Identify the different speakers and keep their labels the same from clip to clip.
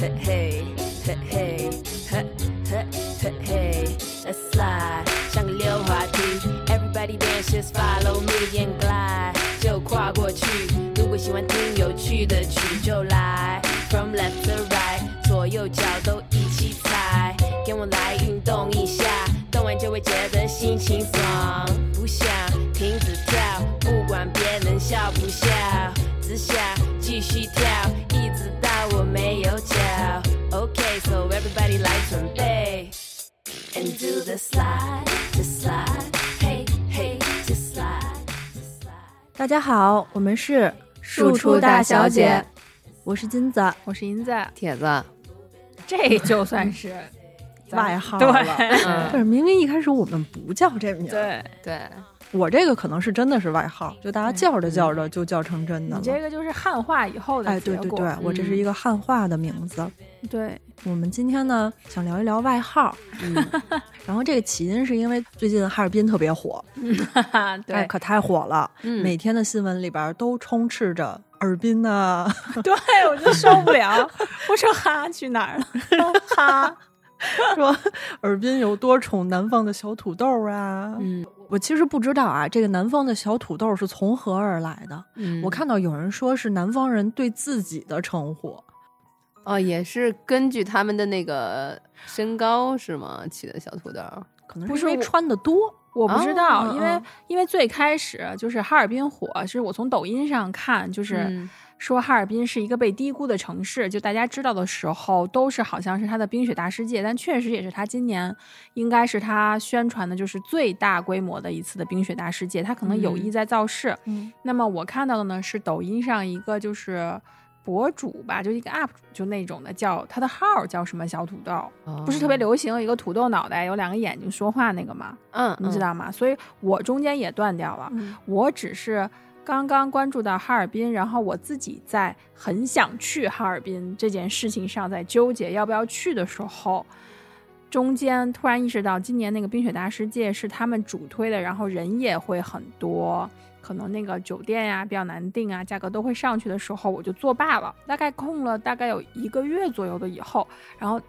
Speaker 1: 嘿嘿嘿嘿嘿嘿嘿，Let's Everybody dance just follow me and glide，就跨过去。如果喜欢听有趣的曲。
Speaker 2: 家好，我们是
Speaker 3: 庶出大小姐，
Speaker 2: 我是金子，
Speaker 3: 我是银子，
Speaker 4: 铁子，
Speaker 3: 这就算是
Speaker 2: 外号
Speaker 3: 对。
Speaker 2: 了。
Speaker 4: 嗯。
Speaker 2: 不是，明明一开始我们不叫这名儿，
Speaker 3: 对，
Speaker 4: 对，
Speaker 2: 我这个可能是真的是外号，就大家叫着叫着就叫成真的了。
Speaker 3: 你这个就是汉化以后的
Speaker 2: 哎。对对对，我这是一个汉化的名字。
Speaker 3: 对
Speaker 2: 我们今天呢，想聊一聊外号。
Speaker 4: 嗯，
Speaker 2: 然后这个起因是因为最近哈尔滨特别火，
Speaker 3: 哈哈，
Speaker 2: 哎，
Speaker 3: 对
Speaker 2: 可太火了，
Speaker 4: 嗯
Speaker 2: 每天的新闻里边都充斥着哈尔滨呐、
Speaker 3: 对，我就受不了。我说哈去哪儿了？哈，
Speaker 2: 说哈尔滨有多宠南方的小土豆啊。
Speaker 4: 嗯
Speaker 2: 我其实不知道啊，这个南方的小土豆是从何而来的。
Speaker 4: 嗯，
Speaker 2: 我看到有人说是南方人对自己的称呼，
Speaker 4: 哦，也是根据他们的那个身高是吗？起的小土豆，
Speaker 2: 可能是因为穿的多。
Speaker 3: 我不知道，因为因为最开始就是哈尔滨火，是我从抖音上看，就是。
Speaker 4: 嗯
Speaker 3: 说哈尔滨是一个被低估的城市，就大家知道的时候，都是好像是它的冰雪大世界，但确实也是它今年应该是它宣传的就是最大规模的一次的冰雪大世界，它可能有意在造势。
Speaker 2: 嗯
Speaker 3: 那么我看到的呢是抖音上一个就是博主吧，就一个 UP 主，就那种的叫他的号叫什么小土豆，不是特别，流行，一个土豆脑袋有两个眼睛说话那个嘛，
Speaker 4: 嗯，
Speaker 3: 你知道吗？所以我中间也断掉了。
Speaker 2: 嗯
Speaker 3: 我只是刚刚关注到哈尔滨，然后我自己在很想去哈尔滨这件事情上在纠结要不要去的时候，中间突然意识到今年那个冰雪大世界是他们主推的，然后人也会很多。可能那个酒店呀比较难订啊，价格都会上去的时候，我就作罢了。大概空了大概有一个月左右的以后，然后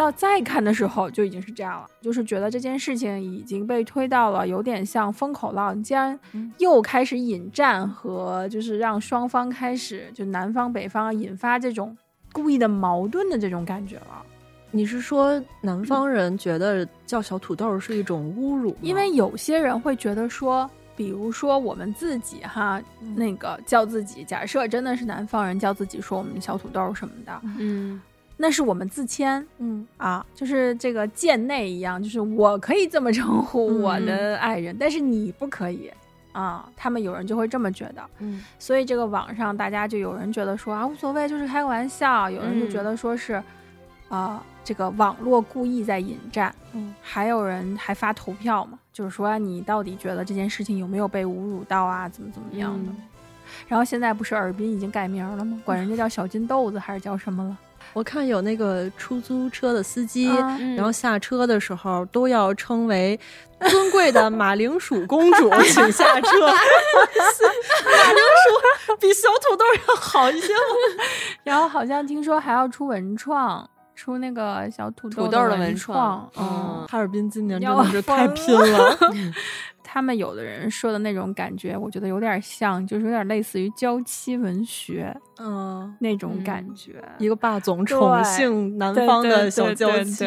Speaker 3: 到再看的时候就已经是这样了，就是觉得这件事情已经被推到了有点像风口浪尖，
Speaker 2: 嗯。
Speaker 3: 又开始引战和就是让双方开始就南方北方引发这种故意的矛盾的这种感觉了。
Speaker 2: 你是说南方人觉得叫小土豆是一种侮辱？
Speaker 3: 因为有些人会觉得说，比如说我们自己哈，
Speaker 2: 嗯。
Speaker 3: 那个叫自己，假设真的是南方人叫自己说我们小土豆什么的，
Speaker 4: 嗯
Speaker 3: 那是我们自谦。
Speaker 2: 嗯
Speaker 3: 啊，就是这个贱内一样，就是我可以这么称呼
Speaker 2: 嗯
Speaker 3: 我的爱人，但是你不可以啊。他们有人就会这么觉得，
Speaker 2: 嗯
Speaker 3: 所以这个网上大家就有人觉得说啊无所谓，就是开个玩笑；有人就觉得说是啊、这个网络故意在引战，
Speaker 2: 嗯，
Speaker 3: 还有人还发投票嘛，就是说你到底觉得这件事情有没有被侮辱到啊，怎么怎么样的。
Speaker 4: 嗯
Speaker 3: 然后现在不是尔滨已经改名了吗？管人家叫小金豆子还是叫什么了？
Speaker 2: 我看有那个出租车的司机，
Speaker 3: 啊
Speaker 4: 嗯
Speaker 2: 然后下车的时候都要称为尊贵的马铃薯公主，请下车。马铃薯比小土豆要好一些吗？
Speaker 3: 然后好像听说还要出文创，出那个小土
Speaker 4: 土
Speaker 3: 豆文
Speaker 4: 豆的文
Speaker 3: 创
Speaker 4: 创。
Speaker 3: 嗯，
Speaker 2: 哈尔滨今年真的是太拼了。
Speaker 3: 他们有的人说的那种感觉，我觉得有点像，就是有点类似于娇妻文学
Speaker 2: 嗯，
Speaker 3: 那种
Speaker 4: 嗯
Speaker 3: 感觉。
Speaker 2: 一个霸总宠幸南方的小娇妻。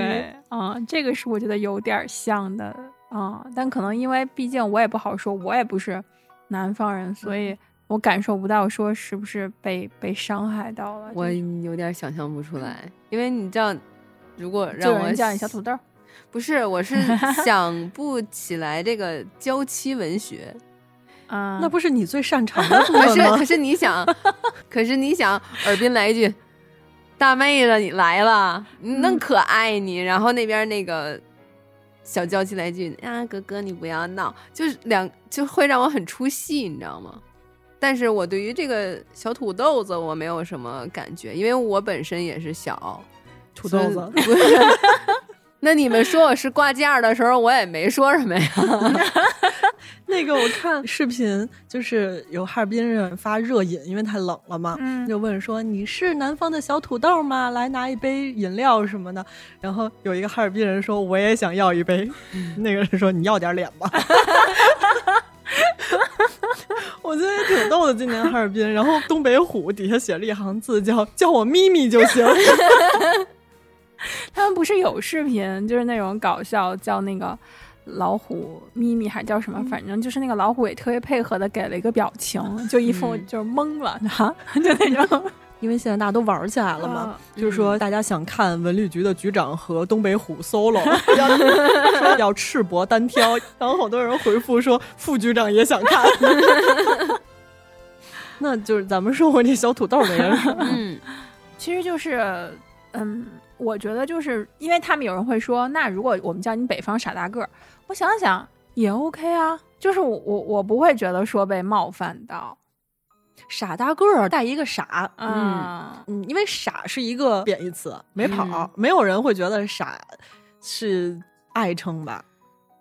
Speaker 3: 啊、这个是我觉得有点像的啊、但可能因为毕竟我也不好说，我也不是南方人，所以我感受不到说是不是被被伤害到了。
Speaker 4: 我有点想象不出来，因为你知道，如果让我
Speaker 3: 叫你小土豆儿，
Speaker 4: 不是，我是 想不起来这个娇妻文学。
Speaker 3: 啊、
Speaker 2: 那不是你最擅长的 部
Speaker 4: 可是
Speaker 2: 分吗
Speaker 4: 可？是你想，可是你想，耳边来一句“大妹子，你来了”，那可爱你。然后那边那个小娇妻来一句“啊，哥哥你不要闹”，就是两就会让我很出戏，你知道吗？但是我对于这个小土豆子我没有什么感觉，因为我本身也是小
Speaker 2: 土豆子。
Speaker 4: 不是。那你们说我是挂件儿的时候，我也没说什么呀。
Speaker 2: 那个我看视频，就是有哈尔滨人发热饮，因为太冷了嘛，
Speaker 3: 嗯
Speaker 2: 就问说你是南方的小土豆吗？来拿一杯饮料什么的。然后有一个哈尔滨人说我也想要一杯，那个人说你要点脸吧。我觉得也挺逗的，今年哈尔滨，然后东北虎底下写了一行字叫“叫我咪咪就行
Speaker 3: 他们不是有视频，就是那种搞笑，叫那个老虎咪咪还是叫什么，反正就是那个老虎也特别配合的给了一个表情，就一副
Speaker 4: 嗯。
Speaker 3: 就是懵了哈，就那种”，
Speaker 2: 因为现在大家都玩起来了嘛。
Speaker 3: 嗯
Speaker 2: 就是说，大家想看文旅局的局长和东北虎 solo，要要赤膊单挑，然后好多人回复说副局长也想看。那就是咱们说回这小土豆那个事儿，
Speaker 4: 嗯，
Speaker 3: 其实就是，嗯，我觉得就是因为他们有人会说，那如果我们叫你北方傻大个儿，我想想也 OK 啊，就是我我我不会觉得说被冒犯到，
Speaker 2: 傻大个儿带一个傻，
Speaker 3: 嗯
Speaker 2: 嗯，因为傻是一个贬义词，没跑，
Speaker 4: 嗯
Speaker 2: 没有人会觉得傻是爱称吧？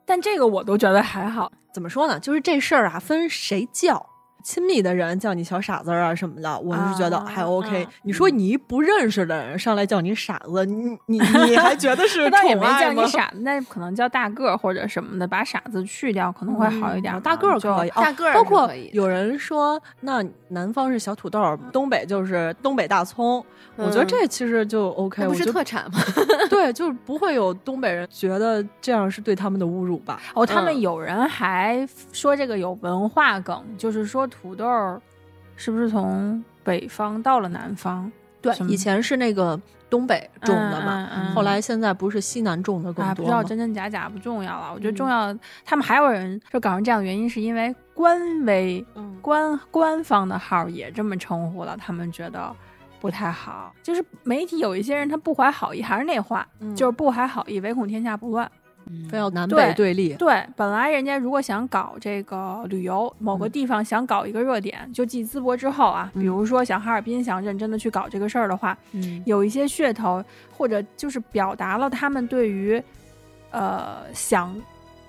Speaker 3: 但这个我都觉得还好，
Speaker 2: 怎么说呢？就是这事儿啊，分谁叫。亲密的人叫你小傻子啊什么的，我是觉得还
Speaker 3: 啊
Speaker 2: OK。
Speaker 3: 嗯
Speaker 2: 你说你一不认识的人上来叫你傻子，你你 你还觉得是
Speaker 3: 那倒也没
Speaker 2: 宠爱吗
Speaker 3: 叫你？傻子，那可能叫大个儿或者什么的，把傻子去掉可能会好一点、
Speaker 2: 嗯大个儿
Speaker 3: 就
Speaker 2: 可以，哦
Speaker 4: 大个儿
Speaker 2: 包括有人说，那南方是小土豆，东北就是东北大葱。我觉得
Speaker 4: 嗯
Speaker 2: 这其实就 OK，
Speaker 4: 不是特产吗？
Speaker 2: 对，就是不会有东北人觉得这样是对他们的侮辱吧？
Speaker 3: 哦，他们
Speaker 2: 嗯
Speaker 3: 有人还说这个有文化梗，就是说土豆儿是不是从北方到了南方？
Speaker 2: 对以前是那个东北种的嘛，
Speaker 3: 嗯嗯嗯
Speaker 2: 后来现在不是西南种的更
Speaker 3: 啊，不？知道真真假假不重要了。我觉得
Speaker 2: 嗯
Speaker 3: 重要，他们还有人说搞成这样的原因，是因为官微
Speaker 2: 嗯
Speaker 3: 官官方的号也这么称呼了，他们觉得不太好。就是媒体有一些人他不怀好意，还是那话，
Speaker 2: 嗯
Speaker 3: 就是不怀好意，唯恐天下不乱。
Speaker 2: 非要南
Speaker 3: 对
Speaker 2: 北对立。
Speaker 3: 对，本来人家如果想搞这个旅游，某
Speaker 2: 嗯
Speaker 3: 个地方想搞一个热点，就继淄博之后啊，比如说像哈尔滨想认真的去搞这个事儿的话，
Speaker 2: 嗯
Speaker 3: 有一些噱头，或者就是表达了他们对于呃想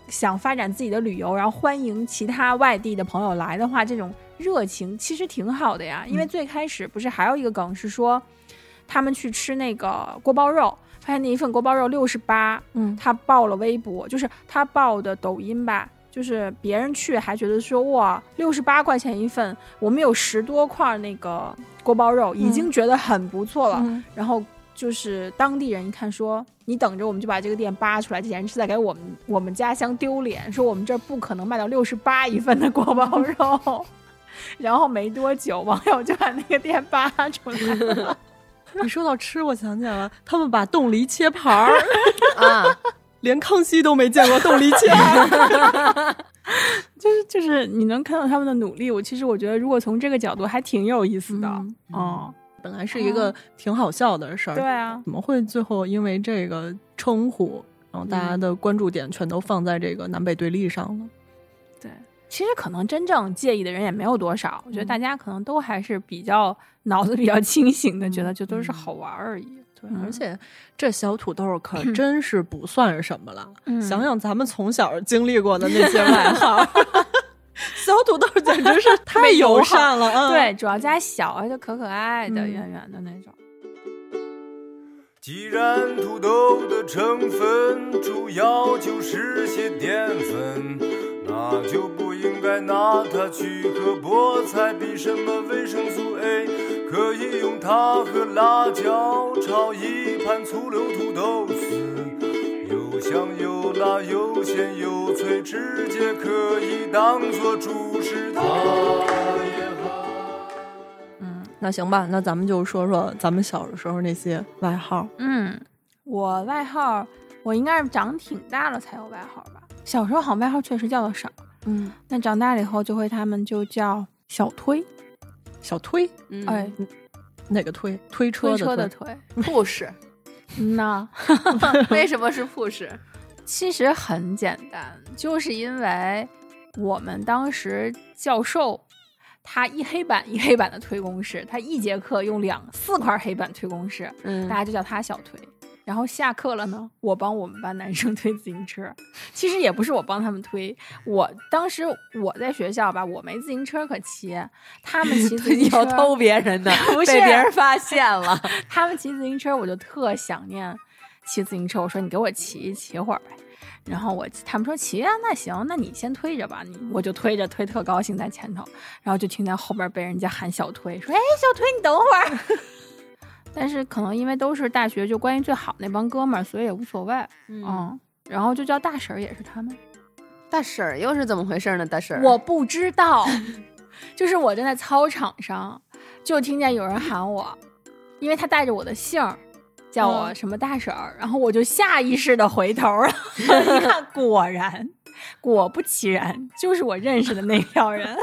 Speaker 3: 想发展自己的旅游，然后欢迎其他外地的朋友来的话，这种热情其实挺好的呀。因为
Speaker 2: 嗯
Speaker 3: 最开始不是还有一个梗是说，他们去吃那个锅包肉，发现那一份锅包肉六十八，
Speaker 2: 嗯
Speaker 3: 他爆了微博，就是他爆的抖音吧。就是别人去还觉得说哇，六十八块钱一份，我们有十多块那个锅包肉，已经觉得很不错了。
Speaker 2: 嗯
Speaker 3: 然后就是当地人一看说，你等着，我们就把这个店扒出来，这简直是在给我们我们家乡丢脸，说我们这儿不可能卖到六十八一份的锅包肉。然后没多久，网友就把那个店扒出来了。
Speaker 2: 你说到吃，我想起来了，他们把冻梨切盘儿，
Speaker 4: 啊，
Speaker 2: 连康熙都没见过冻梨切盘儿。
Speaker 3: 就是就是你能看到他们的努力，我其实我觉得如果从这个角度还挺有意思的。
Speaker 2: 嗯
Speaker 3: 哦，
Speaker 2: 本来是一个挺好笑的事儿，
Speaker 3: 对啊，
Speaker 2: 怎么会最后因为这个称呼，然后大家的关注点全都放在这个南北对立上了？
Speaker 3: 对，其实可能真正介意的人也没有多少，我觉得大家可能都还是比较脑子比较清醒的，觉得就都是好玩而已。
Speaker 2: 对，
Speaker 3: 嗯
Speaker 2: 而且这小土豆可真是不算什么了。
Speaker 3: 嗯
Speaker 2: 想想咱们从小经历过的那些外号，小土豆简直是太友善了。嗯，
Speaker 3: 对，主要加小，而且可可爱的、
Speaker 2: 嗯
Speaker 3: 圆圆的那种。
Speaker 5: 既然土豆的成分主要就是些淀粉，那就不应该拿它去和菠菜比什么维生素 A，可以用它和辣椒炒一盘醋溜土豆丝，又香又辣又咸又脆，直接可以当做主食，它也好。
Speaker 3: 嗯
Speaker 2: 那行吧，那咱们就说说咱们小的时候那些外号。
Speaker 3: 嗯，我外号我应该是长挺大了才有外号吧。小时候好像外号确实叫的少，
Speaker 2: 嗯，
Speaker 3: 那长大了以后就会他们就叫小推，
Speaker 2: 小推
Speaker 4: 嗯
Speaker 3: 哎，
Speaker 2: 哪个推？推车
Speaker 3: 推
Speaker 2: 的
Speaker 3: 车的推。
Speaker 4: 护士，
Speaker 3: 嗯呐，
Speaker 4: 为什么是 push？？
Speaker 3: 其实很简单，就是因为我们当时教授他一黑板一黑板的推公式，他一节课用两四块黑板推公式，
Speaker 4: 嗯
Speaker 3: 大家就叫他小推。然后下课了呢，我帮我们班男生推自行车。其实也不是我帮他们推，我当时我在学校吧，我没自行车可骑，他们骑自行车
Speaker 4: 要偷别人的，被别人发现了。
Speaker 3: 他们骑自行车，我就特想念骑自行车。我说你给我骑骑会儿呗。然后我他们说骑啊，那行，那你先推着吧。你我就推着推特高兴在前头，然后就听见后边被人家喊小推，说哎小推你等会儿。但是可能因为都是大学就关系最好那帮哥们儿，所以也无所谓。嗯，然后就叫大婶儿也是他们。
Speaker 4: 大婶儿又是怎么回事呢？大婶儿，
Speaker 3: 我不知道，就是我站在操场上，就听见有人喊我，因为他带着我的姓儿，叫我什么大婶儿，然后我就下意识的回头了，一看，果然，果不其然，就是我认识的那票人，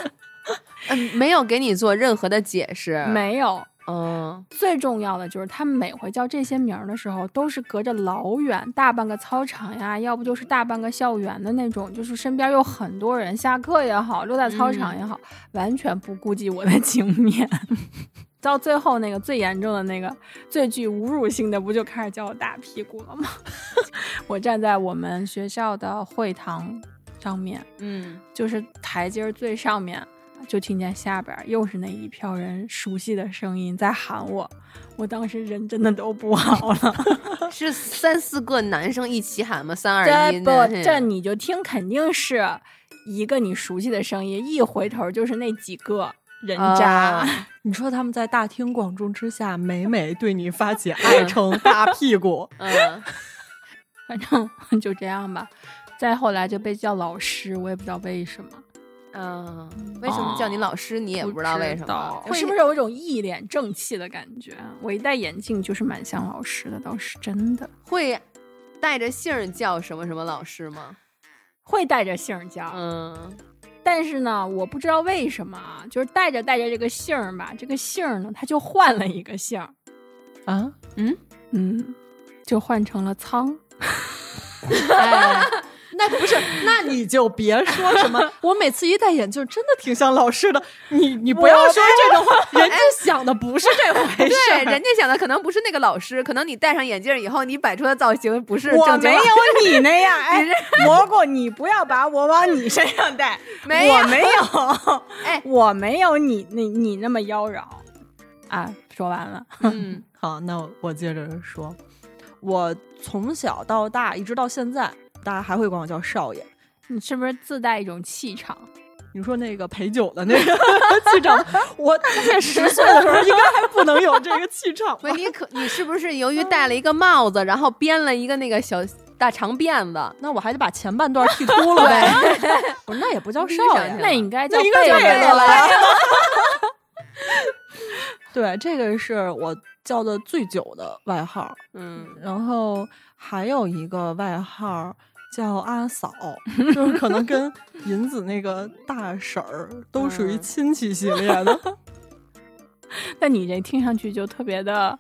Speaker 4: 嗯，没有给你做任何的解释，
Speaker 3: 没有。
Speaker 4: 嗯，
Speaker 3: 最重要的就是他们每回叫这些名儿的时候，都是隔着老远，大半个操场呀，要不就是大半个校园的那种，就是身边有很多人，下课也好，溜在操场也好，完全不顾及我的 情面。到最后那个最严重的那个最具侮辱性的，不就开始叫我大屁股了吗？我站在我们学校的会堂上面，
Speaker 4: 嗯，
Speaker 3: 就是台阶儿最上面。就听见下边又是那一票人熟悉的声音在喊我，我当时人真的都不好了。
Speaker 4: 是三四个男生一起喊吗？三二一，
Speaker 3: 不，这你就听，肯定是一个你熟悉的声音，一回头就是那几个人渣。
Speaker 2: 你说他们在大庭广众之下，每每对你发起爱称 大屁股，
Speaker 4: 嗯，
Speaker 3: 反正 就这样吧。再后来就被叫老师，我也不知道为什么。
Speaker 4: 嗯，为什么叫你老师？你也不知道为什么？
Speaker 3: 是不是有一种一脸正气的感觉？我一戴眼镜就是蛮像老师的，倒是真的。
Speaker 4: 会带着姓叫什么什么老师吗？
Speaker 3: 会带着姓叫，
Speaker 4: 嗯。
Speaker 3: 但是呢，我不知道为什么，就是带着带着这个姓儿吧，这个姓儿呢，他就换了一个姓儿
Speaker 2: 啊，
Speaker 3: 嗯嗯，就换成了仓。
Speaker 2: 那不是，那你就别说什么。我每次一戴眼镜，真的挺像老师的。你你不要说这种话，人家想的不是这回事。
Speaker 4: 对，人家想的可能不是那个老师，可能你戴上眼镜以后，你摆出的造型不是。
Speaker 3: 我没有你那样。哎，蘑菇，你不要把我往你身上戴。
Speaker 4: 没有，
Speaker 3: 我没有。
Speaker 4: 哎，
Speaker 3: 我没有你你你那么妖娆。啊，说完了。
Speaker 4: 嗯，
Speaker 2: 好，那我接着说。我从小到大，一直到现在。大家还会管我叫少爷，
Speaker 3: 你是不是自带一种气场？
Speaker 2: 你说那个陪酒的那个 气场，我大概十岁的时候应该还不能有这个气场。
Speaker 4: 不，你可你是不是由于戴了一个帽子，然后编了一个那个小大长辫子，
Speaker 2: 那我还得把前半段剃秃了呗？不是，那也不叫少爷，
Speaker 3: 那应该叫
Speaker 2: 贝贝
Speaker 3: 了呀。
Speaker 2: 对，这个是我叫的最久的外号。
Speaker 4: 嗯，
Speaker 2: 然后还有一个外号。叫阿嫂，就是可能跟银子那个大婶儿 都属于亲戚系列的。
Speaker 3: 那你这听上去就特别的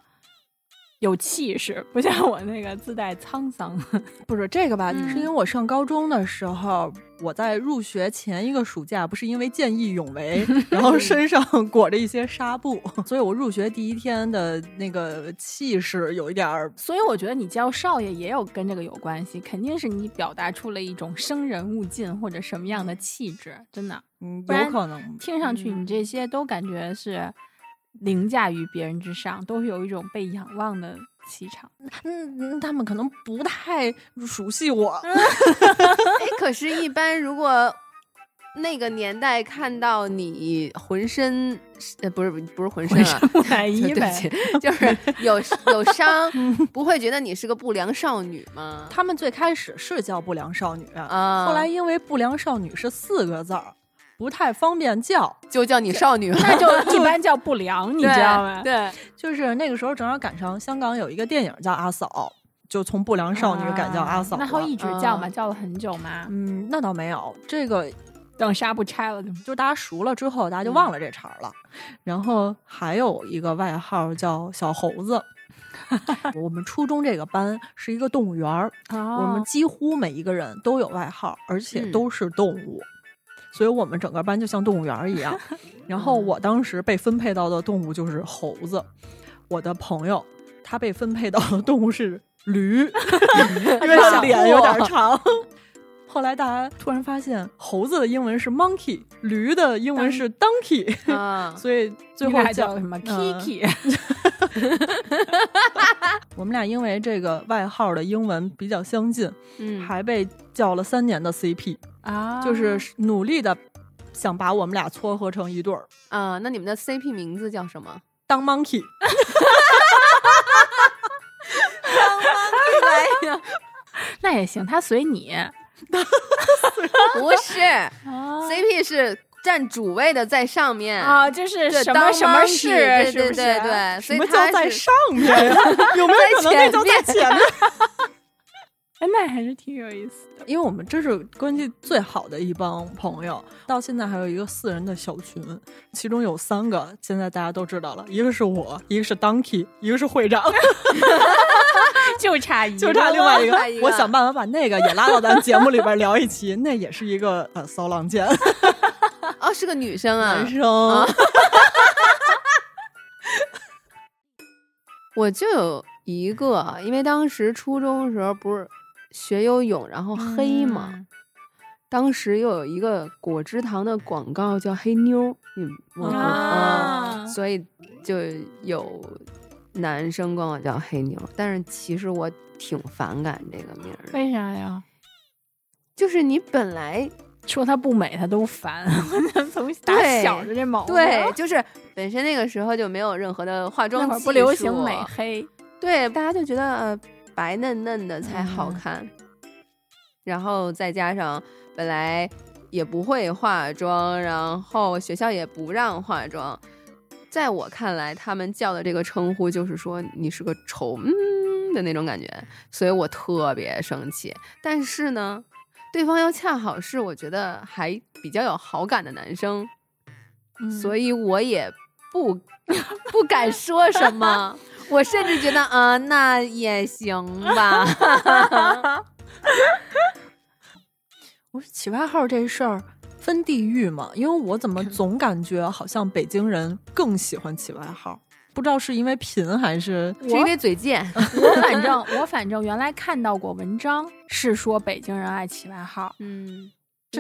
Speaker 3: 有气势，不像我那个自带沧桑。
Speaker 2: 不是这个吧？是因为我上高中的时候。我在入学前一个暑假，不是因为见义勇为，然后身上裹着一些纱布，所以我入学第一天的那个气势有一点儿。
Speaker 3: 所以我觉得你叫少爷也有跟这个有关系，肯定是你表达出了一种生人勿近或者什么样的气质，真的，
Speaker 2: 嗯，有可能。
Speaker 3: 听上去你这些都感觉是凌驾于别人之上，都会有一种被仰望的。气场，
Speaker 2: 嗯，他们可能不太熟悉我。
Speaker 4: 哎，可是，一般如果那个年代看到你浑身，呃，不是不是浑身啊，
Speaker 3: 满衣呗，
Speaker 4: 就是有有伤，不会觉得你是个不良少女吗？
Speaker 2: 他们最开始是叫不良少女
Speaker 4: 啊，
Speaker 2: 后来因为不良少女是四个字儿。不太方便叫，
Speaker 4: 就叫你少女，
Speaker 3: 那就 一般叫不良，你知道吗？
Speaker 4: 对，
Speaker 2: 就是那个时候正好赶上香港有一个电影叫《阿嫂》，就从不良少女改叫阿嫂。
Speaker 3: 那后一直叫吗？叫了很久吗？
Speaker 2: 嗯，那倒没有。这个
Speaker 3: 等纱布拆了，
Speaker 2: 就大家熟了之后，大家就忘了这茬了。然后还有一个外号叫小猴子。我们初中这个班是一个动物园儿，我们几乎每一个人都有外号，而且都是动物。所以我们整个班就像动物园一样，然后我当时被分配到的动物就是猴子，我的朋友他被分配到的动物是驴，因为
Speaker 3: 小
Speaker 2: 脸有点
Speaker 3: 货
Speaker 2: 长。后来大家突然发现，猴子的英文是 monkey，驴的英文是 donkey，
Speaker 4: 啊，
Speaker 2: 所以最后
Speaker 3: 还叫什么
Speaker 2: 嗯
Speaker 3: Kiki？
Speaker 2: 我们俩因为这个外号的英文比较相近，
Speaker 4: 嗯，
Speaker 2: 还被叫了三年的 CP，
Speaker 3: 啊，
Speaker 2: 就是努力的想把我们俩撮合成一对儿，
Speaker 4: 啊，那你们的 CP 名字叫什么？
Speaker 2: 当 monkey。
Speaker 4: 来呀，
Speaker 3: 那也行，他随你。
Speaker 4: 不是，CP 是占主位的在上面
Speaker 3: 啊，就是
Speaker 4: 当
Speaker 3: 什么什么事，
Speaker 4: 对？对对对，
Speaker 2: 什
Speaker 4: 所以
Speaker 2: 么叫
Speaker 4: 他是
Speaker 2: 在上面呀？有没有可能那叫在前面？
Speaker 3: 哎，那还是挺有意思的。
Speaker 2: 因为我们这是关系最好的一帮朋友，到现在还有一个四人的小群，其中有三个现在大家都知道了，一个是我，一个是 Donkey，一个是会长
Speaker 3: 就差一个，
Speaker 2: 就差另外一个 我想办法把那个也拉到咱节目里边聊一期，那也是一个呃骚浪贱
Speaker 4: 哦，是个女生啊
Speaker 2: 男，生。
Speaker 4: 我就有一个，因为当时初中的时候不是学游泳，然后黑嘛，
Speaker 3: 嗯
Speaker 4: 当时又有一个果汁糖的广告叫黑妞，你我所以就有男生管我叫黑妞，但是其实我挺反感这个名儿，
Speaker 3: 为啥呀？
Speaker 4: 就是你本来
Speaker 3: 说她不美，她都烦。从打
Speaker 4: 对
Speaker 3: 小就这毛病。
Speaker 4: 对，就是本身那个时候就没有任何的化妆技术，
Speaker 3: 那会儿不流行美黑，
Speaker 4: 对，大家就觉得呃白嫩嫩的才好
Speaker 3: 嗯
Speaker 4: 看，然后再加上本来也不会化妆，然后学校也不让化妆，在我看来，他们叫的这个称呼就是说你是个丑嗯的那种感觉，所以我特别生气。但是呢，对方又恰好是我觉得还比较有好感的男生，所以我也不 不敢说什么。我甚至觉得，啊、那也行吧。
Speaker 2: 我说起外号这事儿分地域嘛，因为我怎么总感觉好像北京人更喜欢起外号，不知道是因为贫还是
Speaker 4: 是因为嘴贱，
Speaker 3: 我反正 我反正原来看到过文章，是说北京人爱起外号，
Speaker 4: 嗯，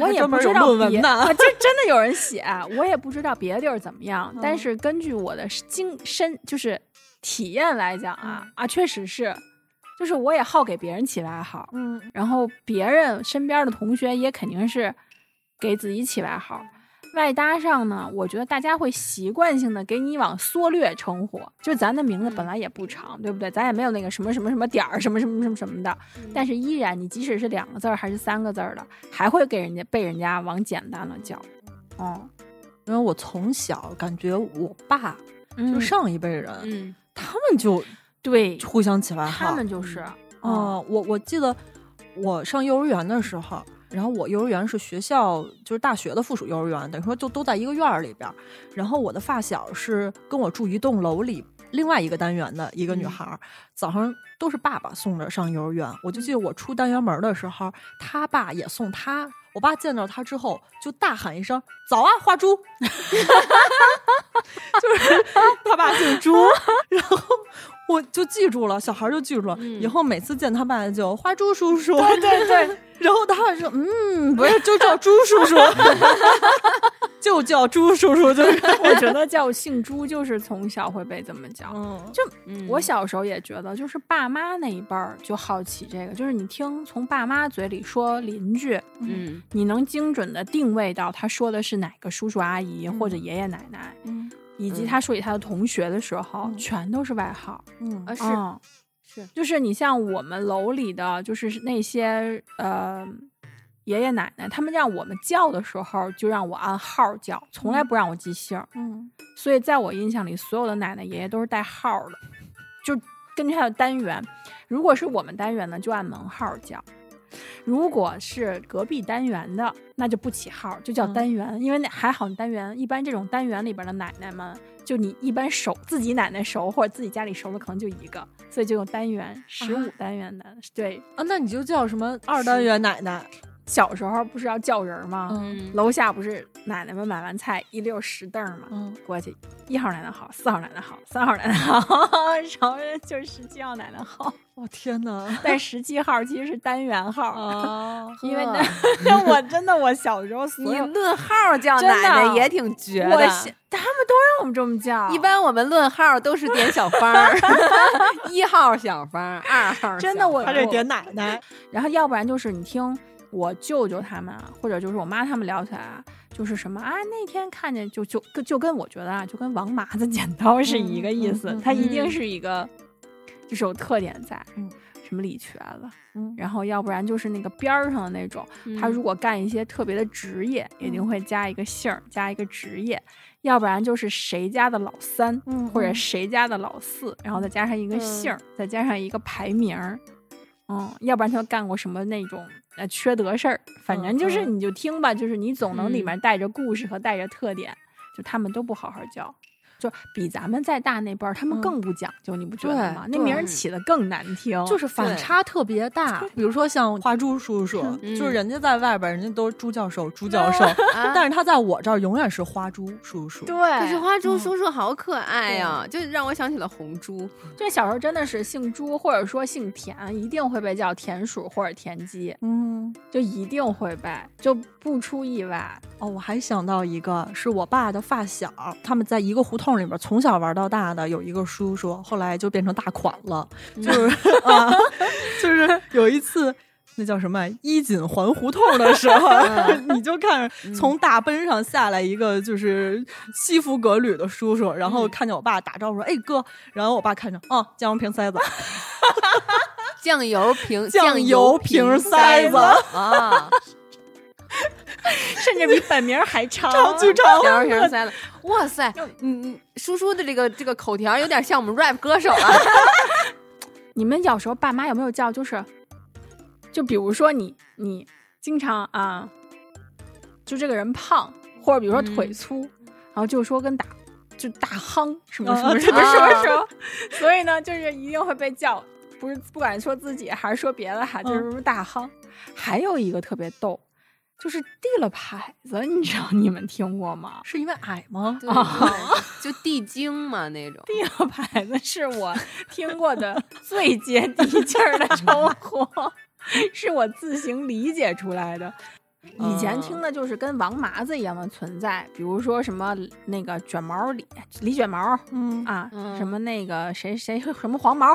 Speaker 3: 我也不知道这真的有人写，我也不知道别的地儿怎么样，但
Speaker 2: 嗯
Speaker 3: 是根据我的经身就是体验来讲啊、啊，确实是，就是我也好给别人起外号，
Speaker 2: 嗯
Speaker 3: 然后别人身边的同学也肯定是给自己起外号。外搭上呢，我觉得大家会习惯性的给你往缩略称呼，就咱的名字本来也不长，对不对？咱也没有那个什么什么什么点儿，什么什么什么什么的，但是依然你即使是两个字儿还是三个字儿的，还会给人家被人家往简单了叫。哦，
Speaker 2: 因为我从小感觉我爸就
Speaker 3: 就
Speaker 2: 上一辈人，
Speaker 4: 嗯，
Speaker 2: 他们就
Speaker 3: 对，
Speaker 2: 互相起外号。
Speaker 3: 他们就是，哦，
Speaker 2: 哦，我我记得我上幼儿园的时候，然后我幼儿园是学校就是大学的附属幼儿园，等于说就都在一个院儿里边儿。然后我的发小是跟我住一栋楼里另外一个单元的一个女孩儿，早上都是爸爸送着上幼儿园。我就记得我出单元门的时候，他爸也送他。我爸见到他之后就大喊一声：“早啊，花猪！”就是 他爸姓朱，然后我就记住了，小孩就记住了，
Speaker 4: 嗯
Speaker 2: 以后每次见他爸就花猪叔叔。
Speaker 3: 对对对，
Speaker 2: 然后他爸说：“嗯，不是，就叫朱叔叔，就叫朱叔叔，就是。
Speaker 3: 我觉得叫姓朱就是从小会被这么叫。
Speaker 2: 嗯，
Speaker 3: 就
Speaker 4: 嗯
Speaker 3: 我小时候也觉得，就是爸妈那一辈儿就好奇这个，就是你听从爸妈嘴里说邻居，
Speaker 4: 嗯。
Speaker 3: 你能精准的定位到他说的是哪个叔叔阿姨或者爷爷奶奶，
Speaker 2: 嗯。
Speaker 3: 以及
Speaker 4: 嗯
Speaker 3: 他说起他的同学的时候，
Speaker 2: 嗯。
Speaker 3: 全都是外号。
Speaker 2: 嗯。
Speaker 4: 啊是。
Speaker 3: 嗯。
Speaker 4: 是，
Speaker 3: 就是你像我们楼里的，就是那些呃爷爷奶奶，他们让我们叫的时候，就让我按号叫，从来不让我记姓。
Speaker 2: 嗯。
Speaker 3: 所以在我印象里，所有的奶奶爷爷都是带号的，就根据他的单元。如果是我们单元呢，就按门号叫；如果是隔壁单元的，那就不起号，就叫
Speaker 2: 嗯
Speaker 3: 单元。因为那还好，单元一般这种单元里边的奶奶们，就你一般熟自己奶奶熟或者自己家里熟的可能就一个，所以就用单元十五单元的。对，
Speaker 2: 啊，那你就叫什么二单元奶奶？
Speaker 3: 小时候不是要叫人吗？
Speaker 4: 嗯。
Speaker 3: 楼下不是奶奶们买完菜一溜十凳吗？
Speaker 2: 嗯，
Speaker 3: 过去，一号奶奶好，四号奶奶好，三号奶奶好，然后就是十七号奶奶好，
Speaker 2: 我天哪！
Speaker 3: 但十七号其实是单元号，
Speaker 2: 啊，
Speaker 3: 因为
Speaker 4: 呵
Speaker 3: 那 我真的我小时候所
Speaker 4: 你论号叫奶奶也挺绝的。
Speaker 3: 他们都让我们这么叫，
Speaker 4: 一般我们论号都是点小方儿，一号小方，二号
Speaker 3: 真的我
Speaker 2: 他这点奶奶，
Speaker 3: 然后要不然就是你听我舅舅他们啊，或者就是我妈他们聊起来啊，就是什么啊，那天看见就就就跟我觉得啊，就跟王麻子剪刀是一个意思，
Speaker 2: 嗯嗯嗯
Speaker 3: 它一定
Speaker 4: 嗯
Speaker 3: 是一个就是有特点在，
Speaker 2: 嗯
Speaker 3: 什么李瘸子，
Speaker 2: 嗯
Speaker 3: 然后要不然就是那个边儿上的那种，他如果干一些特别的职业，一定会加一个姓儿，加一个职业。要不然就是谁家的老三，
Speaker 2: 嗯
Speaker 3: 或者
Speaker 2: 嗯
Speaker 3: 谁家的老四，然后再加上一个姓儿，再加上一个排名儿，嗯，要不然他干过什么那种呃缺德事儿，反正就是
Speaker 2: 嗯
Speaker 3: 你就听吧，就是你总能里
Speaker 4: 嗯
Speaker 3: 面带着故事和带着特点，就他们都不好好教。就比咱们再大那辈儿，他们
Speaker 2: 嗯
Speaker 3: 更不讲究，你不觉得吗？那名儿起的更难听，
Speaker 2: 就是反差特别大。比如说像花猪叔叔，
Speaker 4: 嗯
Speaker 2: 就是人家在外边，人家都是朱教授、朱教授，
Speaker 4: 啊
Speaker 2: 但是他在我这儿永远是花猪叔叔。
Speaker 3: 对。
Speaker 4: 可是花猪
Speaker 2: 嗯
Speaker 4: 叔叔好可爱呀、就让我想起了红猪。
Speaker 3: 就小时候真的是姓朱或者说姓田，一定会被叫田鼠或者田鸡，
Speaker 2: 嗯，
Speaker 3: 就一定会被，就不出意外。
Speaker 2: 哦，我还想到一个，是我爸的发小，他们在一个胡同里边从小玩到大的，有一个叔叔，后来就变成大款了，就是 啊，就是有一次。那叫什么衣锦还胡同的时候，你就看着从大奔上下来一个就是西服革履的叔叔，然后看见我爸打招呼说：“哎哥。”然后我爸看着，哦，酱油瓶塞子，
Speaker 4: 酱油瓶
Speaker 2: 酱油瓶塞子
Speaker 4: 啊，
Speaker 3: 甚至比本名还长，
Speaker 4: 哇塞，你你叔叔的这个这个口条有点像我们 rap 歌手啊。
Speaker 3: 你们小时候爸妈有没有叫就是，就比如说你你经常啊，就这个人胖，或者比如说腿粗，然后就说跟打就大夯什么什么
Speaker 2: 啊
Speaker 3: 什么什么什么，所以呢，就是一定会被叫，不是不管说自己还是说别的哈，就是什么大夯。还有一个特别逗，就是递了牌子，你知道你们听过吗？
Speaker 2: 是因为矮吗？
Speaker 4: 对，对就地精嘛那种。
Speaker 3: 递了牌子是我听过的最接地气儿的称呼，是我自行理解出来的。以前听的就是跟王麻子一样的存在，比如说什么那个卷毛李李卷毛
Speaker 2: 嗯
Speaker 3: 啊，
Speaker 4: 嗯
Speaker 3: 什么那个谁谁什么黄毛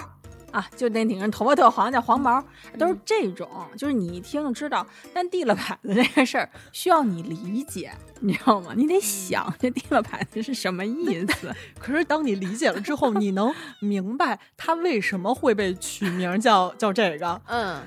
Speaker 3: 啊，就那顶上头发特黄叫黄毛，都是这种，就是你一听就知道。但递了牌子这个事儿需要你理解，你知道吗？你得想这递了牌子是什么意思。
Speaker 2: 可是当你理解了之后，你能明白他为什么会被取名叫叫这个。
Speaker 4: 嗯，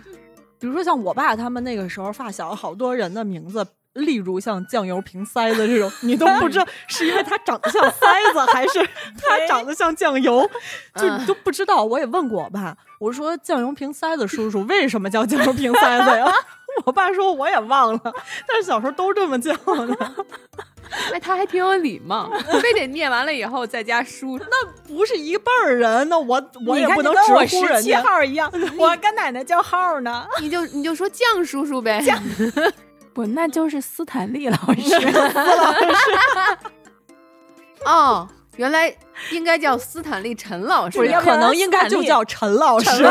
Speaker 2: 比如说像我爸他们那个时候发小，好多人的名字。例如像酱油瓶塞子这种，你都不知道 是因为他长得像塞子，还是 他长得像酱油，就
Speaker 4: 你
Speaker 2: 都不知道。我也问过我爸，我说酱油瓶塞子叔叔为什么叫酱油瓶塞子呀？我爸说我也忘了，但是小时候都这么叫的。
Speaker 4: 哎，他还挺有礼貌，非得念完了以后再加书。
Speaker 2: 不是一辈儿人，那我我也不能直呼人家。
Speaker 3: 号一样，我跟奶奶叫号呢。
Speaker 4: 你就你就说酱叔叔呗。
Speaker 3: 不，那就是斯坦利老师。
Speaker 4: 哦，原来应该叫斯坦利陈老师
Speaker 2: 可能应该就叫陈老师。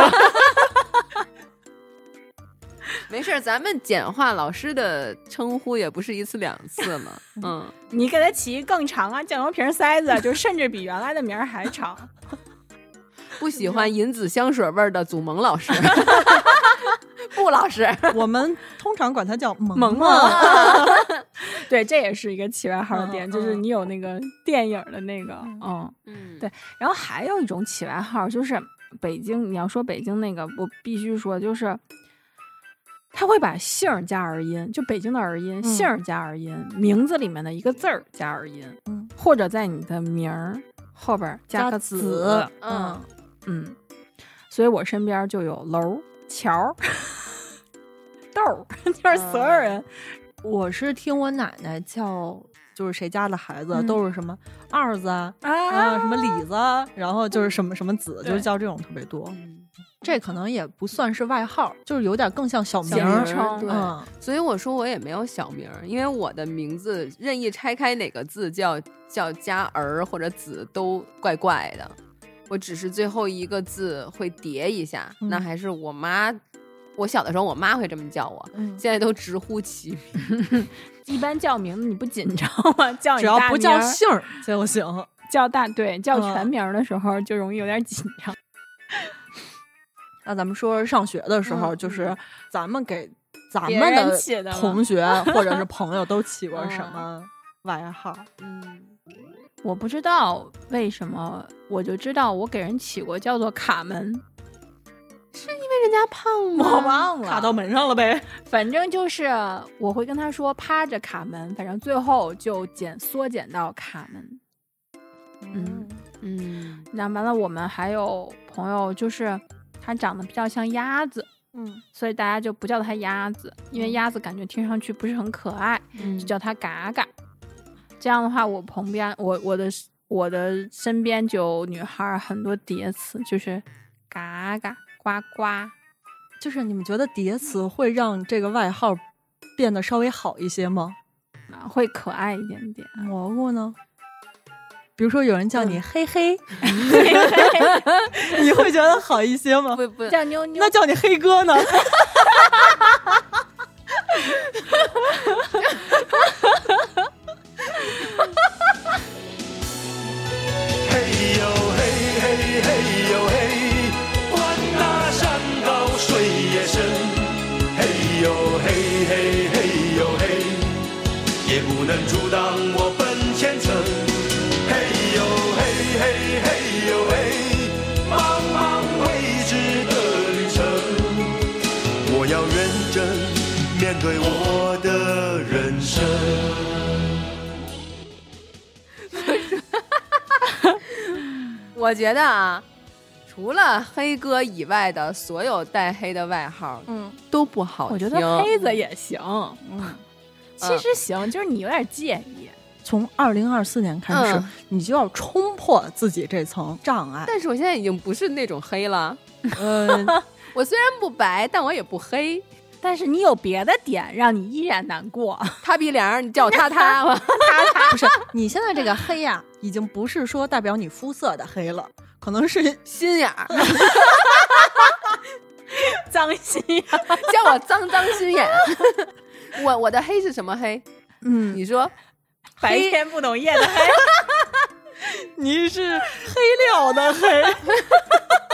Speaker 4: 没事，咱们简化老师的称呼也不是一次两次嘛。嗯，
Speaker 3: 你给他起一更长啊，酱油瓶塞子，就甚至比原来的名儿还长。
Speaker 4: 不喜欢银子香水味儿的祖萌老师，布老师。
Speaker 2: 我们通常管他叫萌
Speaker 3: 萌
Speaker 2: 萌。
Speaker 3: 对，这也是一个起外号的点，
Speaker 2: 嗯
Speaker 3: 就是你有那个电影的那个，嗯。
Speaker 4: 嗯，
Speaker 3: 对然后还有一种起外号，就是北京，你要说北京那个，我必须说，就是他会把姓儿加儿音，就北京的儿音，
Speaker 2: 嗯。
Speaker 3: 姓儿加儿音，名字里面的一个字儿加儿音，
Speaker 2: 嗯，
Speaker 3: 或者在你的名儿后边
Speaker 2: 加
Speaker 3: 个
Speaker 2: 子
Speaker 4: 嗯，
Speaker 3: 嗯，所以我身边就有楼儿、桥儿、豆儿，就是所有人。
Speaker 2: 我是听我奶奶叫，就是谁家的孩子、
Speaker 3: 嗯
Speaker 2: 都是什么二子啊
Speaker 3: 啊
Speaker 2: 啊，什么李子啊，然后就是什么什么子，
Speaker 3: 对
Speaker 2: 就是叫这种特别多。
Speaker 4: 嗯
Speaker 2: 这可能也不算是外号，就是有点更像小名嗯，
Speaker 4: 所以我说我也没有小名儿，因为我的名字任意拆开哪个字叫叫加儿或者子都怪怪的。我只是最后一个字会叠一下，那
Speaker 2: 嗯
Speaker 4: 还是我妈。我小的时候，我妈会这么叫我，
Speaker 2: 嗯
Speaker 4: 现在都直呼其名。
Speaker 3: 一般叫名字你不紧张吗？叫你
Speaker 2: 只要不叫姓儿就行。
Speaker 3: 叫大对叫
Speaker 2: 嗯
Speaker 3: 全名儿的时候就容易有点紧张。
Speaker 2: 那咱们说上学的时候，
Speaker 4: 嗯
Speaker 2: 就是咱们给咱们的同学或者是 朋友都起过什
Speaker 4: 嗯
Speaker 2: 么外号？
Speaker 4: 嗯，
Speaker 3: 我不知道为什么，我就知道我给人起过叫做卡门，是
Speaker 4: 因为人家胖吗？
Speaker 3: 忘了
Speaker 2: 卡到门上了呗。
Speaker 3: 反正就是我会跟他说趴着卡门，反正最后就减缩减到卡门。嗯，
Speaker 4: 嗯，
Speaker 3: 那完了，我们还有朋友就是他长得比较像鸭子，
Speaker 2: 嗯
Speaker 3: 所以大家就不叫他鸭子，因为鸭子感觉听上去不是很可爱，
Speaker 4: 嗯
Speaker 3: 就叫他嘎嘎。这样的话，我旁边我我的我的身边就有女孩儿很多叠词，就是嘎嘎呱呱。
Speaker 2: 就是你们觉得叠词会让这个外号变得稍微好一些吗？
Speaker 3: 啊会可爱一点点，
Speaker 2: 蘑菇呢？比如说有人叫你嘿嘿，你会觉得好一些吗？
Speaker 4: 不不，
Speaker 3: 叫妞妞
Speaker 2: 那。叫你黑哥呢？
Speaker 5: 我
Speaker 4: 觉得啊，除了黑哥以外的所有带黑的外号
Speaker 2: 嗯，
Speaker 4: 都不好听。
Speaker 3: 我觉得黑子也行，嗯，其实行，就是你有点介意。
Speaker 2: 从二零二四年开始，
Speaker 4: 嗯
Speaker 2: 你就要冲破自己这层障碍。
Speaker 4: 但是我现在已经不是那种黑了。
Speaker 2: 嗯，
Speaker 4: 我虽然不白，但我也不黑。
Speaker 3: 但是你有别的点让你依然难过，
Speaker 4: 塌鼻梁儿，你叫我塌塌塌。
Speaker 2: 不是，你现在这个黑呀、已经不是说代表你肤色的黑了，可能是
Speaker 4: 心眼儿，
Speaker 3: 脏心眼。
Speaker 4: 叫我脏脏心眼。我我的黑是什么黑？
Speaker 2: 嗯，
Speaker 4: 你说
Speaker 3: 白天不懂夜的黑，
Speaker 2: 你是黑料的黑。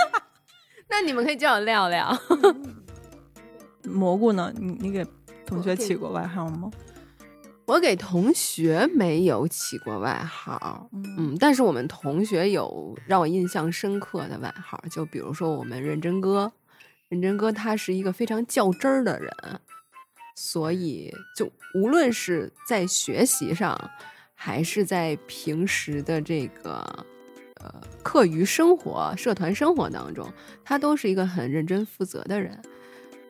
Speaker 4: 那你们可以叫我亮亮。
Speaker 2: 蘑菇呢？你你给同学起过外号吗？
Speaker 4: 我给同学没有起过外号，嗯，但是我们同学有让我印象深刻的外号，就比如说我们认真哥，认真哥他是一个非常较真儿的人，所以就无论是在学习上，还是在平时的这个呃课余生活、社团生活当中，他都是一个很认真负责的人。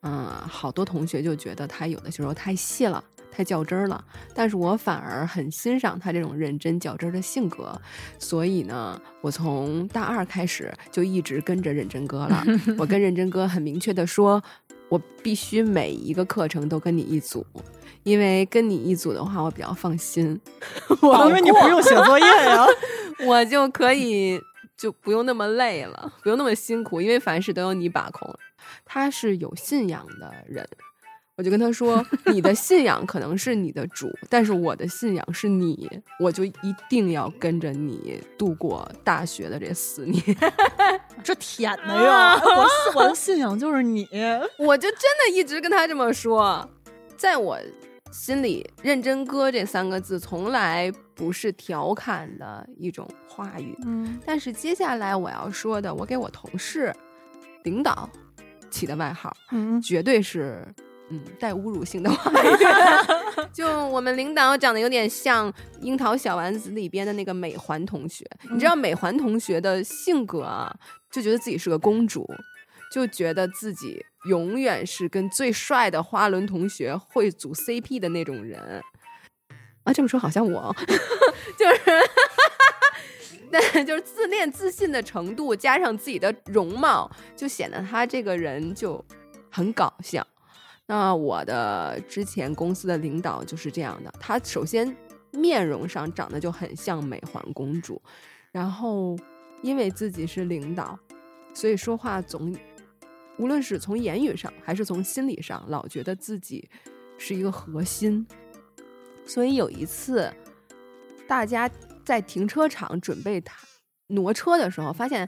Speaker 4: 嗯，好多同学就觉得他有的时候太细了。太较真儿了，但是我反而很欣赏他这种认真较真儿的性格，所以呢，我从大二开始就一直跟着认真哥了。我跟认真哥很明确的说，我必须每一个课程都跟你一组，因为跟你一组的话，我比较放心，
Speaker 2: 我因为你不用写作业呀。
Speaker 4: 我就可以就不用那么累了，不用那么辛苦，因为凡事都有你把控。他是有信仰的人。我就跟他说：“你的信仰可能是你的主，但是我的信仰是你，我就一定要跟着你度过大学的这四年。
Speaker 2: 这舔的呀！我 我的信仰就是你。”
Speaker 4: 我就真的一直跟他这么说，在我心里，“认真哥”这三个字从来不是调侃的一种话语。
Speaker 2: 嗯，
Speaker 4: 但是接下来我要说的，我给我同事、领导起的外号，
Speaker 2: 嗯
Speaker 4: 绝对是。嗯，带侮辱性的话语，就我们领导长得有点像《樱桃小丸子》里边的那个美环同学。你知道美环同学的性格啊，就觉得自己是个公主，就觉得自己永远是跟最帅的花轮同学会组 CP 的那种人。啊，这么说好像我，就是 但就是自恋自信的程度，加上自己的容貌，就显得他这个人就很搞笑。那我的之前公司的领导就是这样的，他首先面容上长得就很像美环公主，然后因为自己是领导，所以说话总无论是从言语上还是从心理上，老觉得自己是一个核心。所以有一次，大家在停车场准备挪车的时候，发现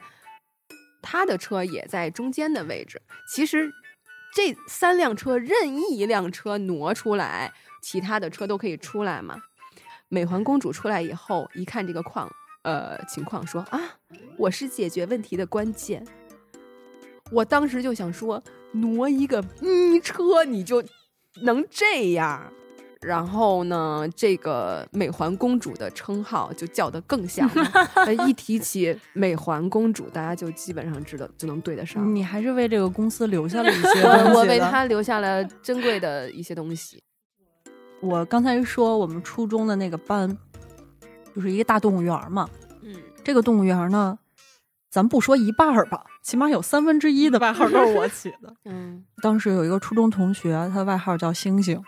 Speaker 4: 他的车也在中间的位置。其实这三辆车任意一辆车挪出来，其他的车都可以出来嘛。美环公主出来以后，一看这个况呃情况，说啊，我是解决问题的关键。我当时就想说，挪一个咪车你就能这样？然后呢，这个美环公主的称号就叫得更响了。呃一提起美环公主，大家就基本上知道就能对得上。
Speaker 2: 你还是为这个公司留下了一些
Speaker 4: 我
Speaker 2: 东西
Speaker 4: 我为
Speaker 2: 的
Speaker 4: 她留下了珍贵的一些东西。
Speaker 2: 我刚才说我们初中的那个班，就是一个大动物园嘛。
Speaker 4: 嗯，
Speaker 2: 这个动物园呢，咱不说一半儿吧，起码有三分之一的外号都是我起的。
Speaker 4: 嗯
Speaker 2: 当时有一个初中同学，他的外号叫星星。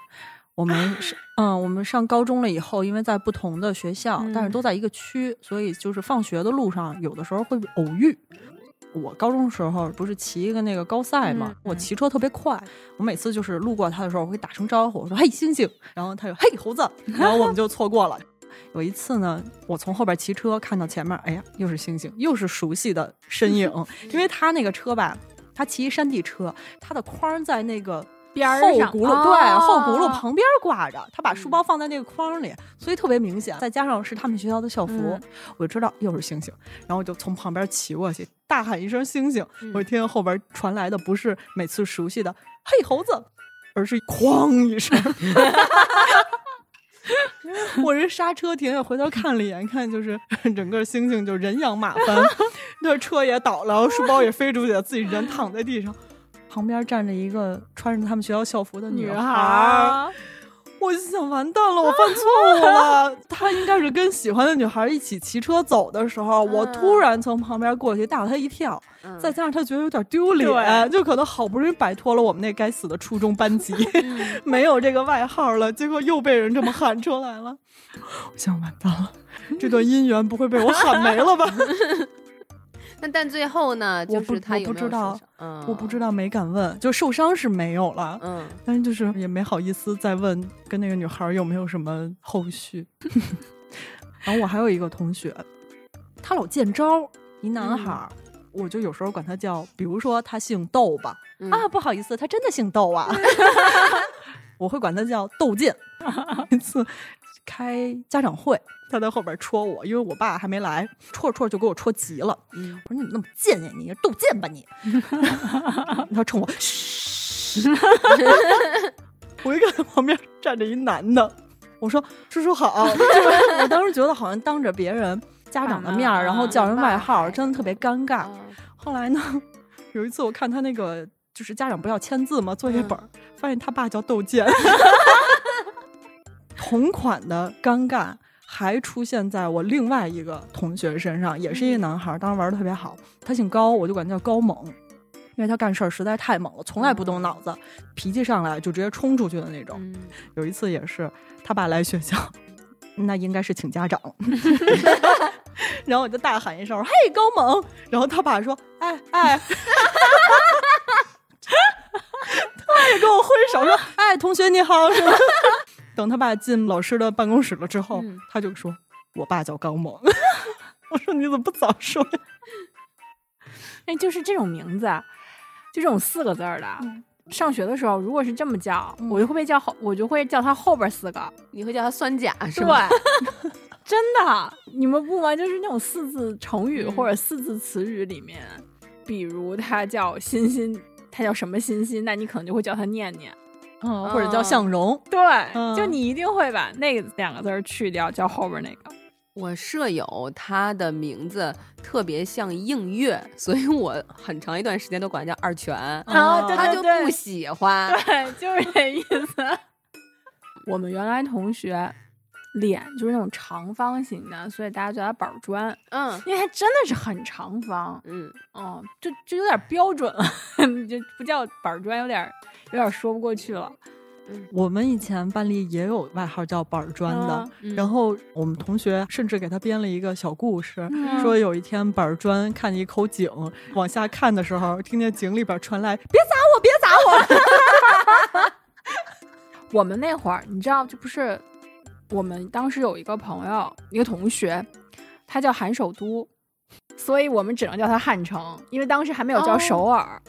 Speaker 2: 我们 上嗯，我们上高中了以后，因为在不同的学校，但是都在一个区，所以就是放学的路上，有的时候会偶遇。我高中的时候不是骑一个那个高赛嘛，
Speaker 3: 嗯
Speaker 2: 我骑车特别快，我每次就是路过他的时候，我会打声招呼，我说：“嘿，星星。”然后他就：“嘿，猴子。”然后我们就错过了。有一次呢，我从后边骑车看到前面，哎呀，又是星星，又是熟悉的身影，因为他那个车吧，他骑一山地车，他的筐在那个
Speaker 3: 边儿上
Speaker 2: 后轱辘，对，
Speaker 3: 哦
Speaker 2: 后轱辘旁边挂着，他把书包放在那个筐里，所以特别明显。再加上是他们学校的校服，
Speaker 3: 嗯
Speaker 2: 我就知道又是星星，然后我就从旁边骑过去，大喊一声“星星”，
Speaker 3: 嗯
Speaker 2: 我就听见后边传来的不是每次熟悉的“嘿猴子”，而是哐一声。我这刹车停下，回头看了一眼，看就是 整个星星就人仰马翻，那车也倒了，书包也飞出去了，自己人躺在地上，旁边站着一个穿着他们学校校服的女孩儿。我就想完蛋了，我犯错误了。他应该是跟喜欢的女孩一起骑车走的时候，我突然从旁边过去，吓了他一跳。
Speaker 4: 嗯
Speaker 2: 再加上他觉得有点丢脸，
Speaker 3: 对
Speaker 2: 就可能好不容易摆脱了我们那该死的初中班级，
Speaker 4: 嗯
Speaker 2: 没有这个外号了，结果又被人这么喊出来了。我想完蛋了，这段姻缘不会被我喊没了吧？
Speaker 4: 那但最后呢，就是他有没有
Speaker 2: 我不知道
Speaker 4: 嗯，
Speaker 2: 我不知道，没敢问，就受伤是没有了，
Speaker 4: 嗯，
Speaker 2: 但是就是也没好意思再问跟那个女孩有没有什么后续。然后我还有一个同学，他老见招，一男孩儿。我就有时候管他叫，比如说他姓窦吧，
Speaker 4: 嗯
Speaker 2: 啊，不好意思，他真的姓窦啊，我会管他叫窦健。一次开家长会，他在后边戳我，因为我爸还没来，戳着戳着就给我戳急了。
Speaker 4: 嗯
Speaker 2: 我说你怎么那么贱呀？你是窦健吧你？他冲我，嘘。我一看旁边站着一男的，我说叔叔好。就是我当时觉得好像当着别人家长的面，然后叫人外号，真的特别尴尬。
Speaker 4: 啊
Speaker 2: 后来呢，有一次我看他那个就是家长不要签字嘛，作业本儿，发现他爸叫窦健。同款的尴尬还出现在我另外一个同学身上，也是一个男孩儿，当时玩的特别好。他姓高，我就管他叫高猛，因为他干事儿实在太猛了，从来不动脑子，脾气上来就直接冲出去的那种。
Speaker 4: 嗯
Speaker 2: 有一次也是他爸来学校，那应该是请家长，然后我就大喊一声：“嘿，高猛！”然后他爸说：“哎哎。”他也跟我挥手说：“哎，同学你好。”等他爸进老师的办公室了之后，
Speaker 4: 嗯
Speaker 2: 他就说：“我爸叫高猛。”我说：“你怎么不早说呀
Speaker 3: 哎，就是这种名字，啊，就这种四个字儿的。上学的时候，如果是这么叫，我就会被叫后，我就会叫他后边四个。
Speaker 4: 你会叫他酸甲是吧？
Speaker 3: 对，真的，你们不吗？就是那种四字成语
Speaker 4: 嗯
Speaker 3: 或者四字词语里面，比如他叫欣欣，他叫什么欣欣，那你可能就会叫他念念。？”
Speaker 2: 嗯，或者叫向荣。
Speaker 3: 对，
Speaker 2: 嗯
Speaker 3: 就你一定会把那两个字儿去掉，叫后边那个。
Speaker 4: 我舍友他的名字特别像映月，所以我很长一段时间都管他叫二泉。
Speaker 3: 啊对
Speaker 4: 他就不喜欢。
Speaker 3: 对，就是这意思。我们原来同学脸就是那种长方形的，所以大家叫它板儿砖，
Speaker 4: 嗯。
Speaker 3: 因为它真的是很长方，
Speaker 4: 嗯，
Speaker 3: 嗯，就就有点标准了，就不叫板儿砖，有点有点说不过去了。
Speaker 2: 我们以前班里也有外号叫板儿砖的，
Speaker 4: 嗯
Speaker 2: 然后我们同学甚至给他编了一个小故事，
Speaker 3: 嗯
Speaker 2: 说有一天板砖看见一口井，往下看的时候，听见井里边传来“别砸我，别砸我！
Speaker 3: 我们那会儿，你知道，这不是我们当时有一个朋友，一个同学，他叫韩首都，所以我们只能叫他汉城，因为当时还没有叫
Speaker 4: 哦
Speaker 3: 首尔，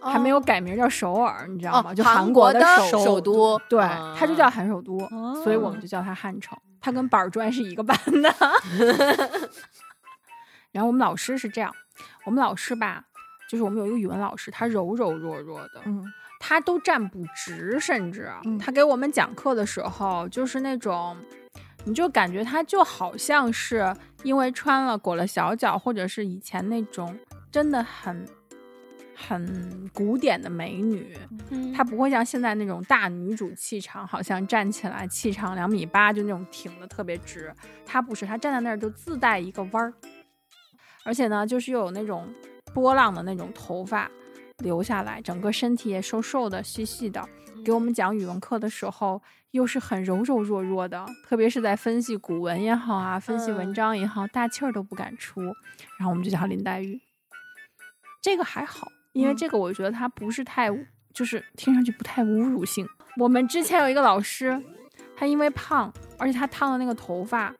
Speaker 3: 还没有
Speaker 4: 哦
Speaker 3: 改名叫首尔，你知道吗？
Speaker 4: 哦
Speaker 3: 就
Speaker 4: 韩的
Speaker 3: 国首
Speaker 4: 首都，
Speaker 3: 对，
Speaker 4: 啊
Speaker 3: 他就叫韩首都，所以我们就叫他汉城。他跟板砖是一个班的。然后我们老师是这样，我们老师吧，就是我们有一个语文老师，他柔柔弱弱的，”。
Speaker 2: 嗯，
Speaker 3: 他都站不直，甚至
Speaker 2: 嗯。
Speaker 3: 他给我们讲课的时候，就是那种，你就感觉他就好像是因为穿了裹了小脚，或者是以前那种真的很很古典的美女，
Speaker 4: 嗯。
Speaker 3: 她不会像现在那种大女主气场，好像站起来气场两米八就那种挺的特别直。她不是，她站在那儿就自带一个弯儿，而且呢，就是又有那种波浪的那种头发留下来，整个身体也瘦瘦的、细细的。给我们讲语文课的时候，又是很柔柔弱弱的，特别是在分析古文也好啊，分析文
Speaker 4: 嗯
Speaker 3: 章也好，大气儿都不敢出。然后我们就叫她林黛玉。这个还好，因为
Speaker 2: 嗯
Speaker 3: 这个我觉得它不是太，就是听上去不太侮辱性。我们之前有一个老师，他因为胖，而且他烫的那个头发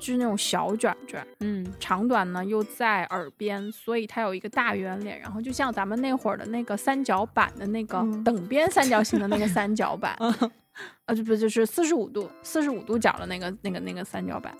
Speaker 3: 就是那种小卷卷，
Speaker 4: 嗯
Speaker 3: 长短呢又在耳边，所以它有一个大圆脸，然后就像咱们那会儿的那个三角板的那个
Speaker 2: 嗯
Speaker 3: 等边三角形的那个三角板，啊，就不就是四十五度四十五度角的那个那个那个三角板。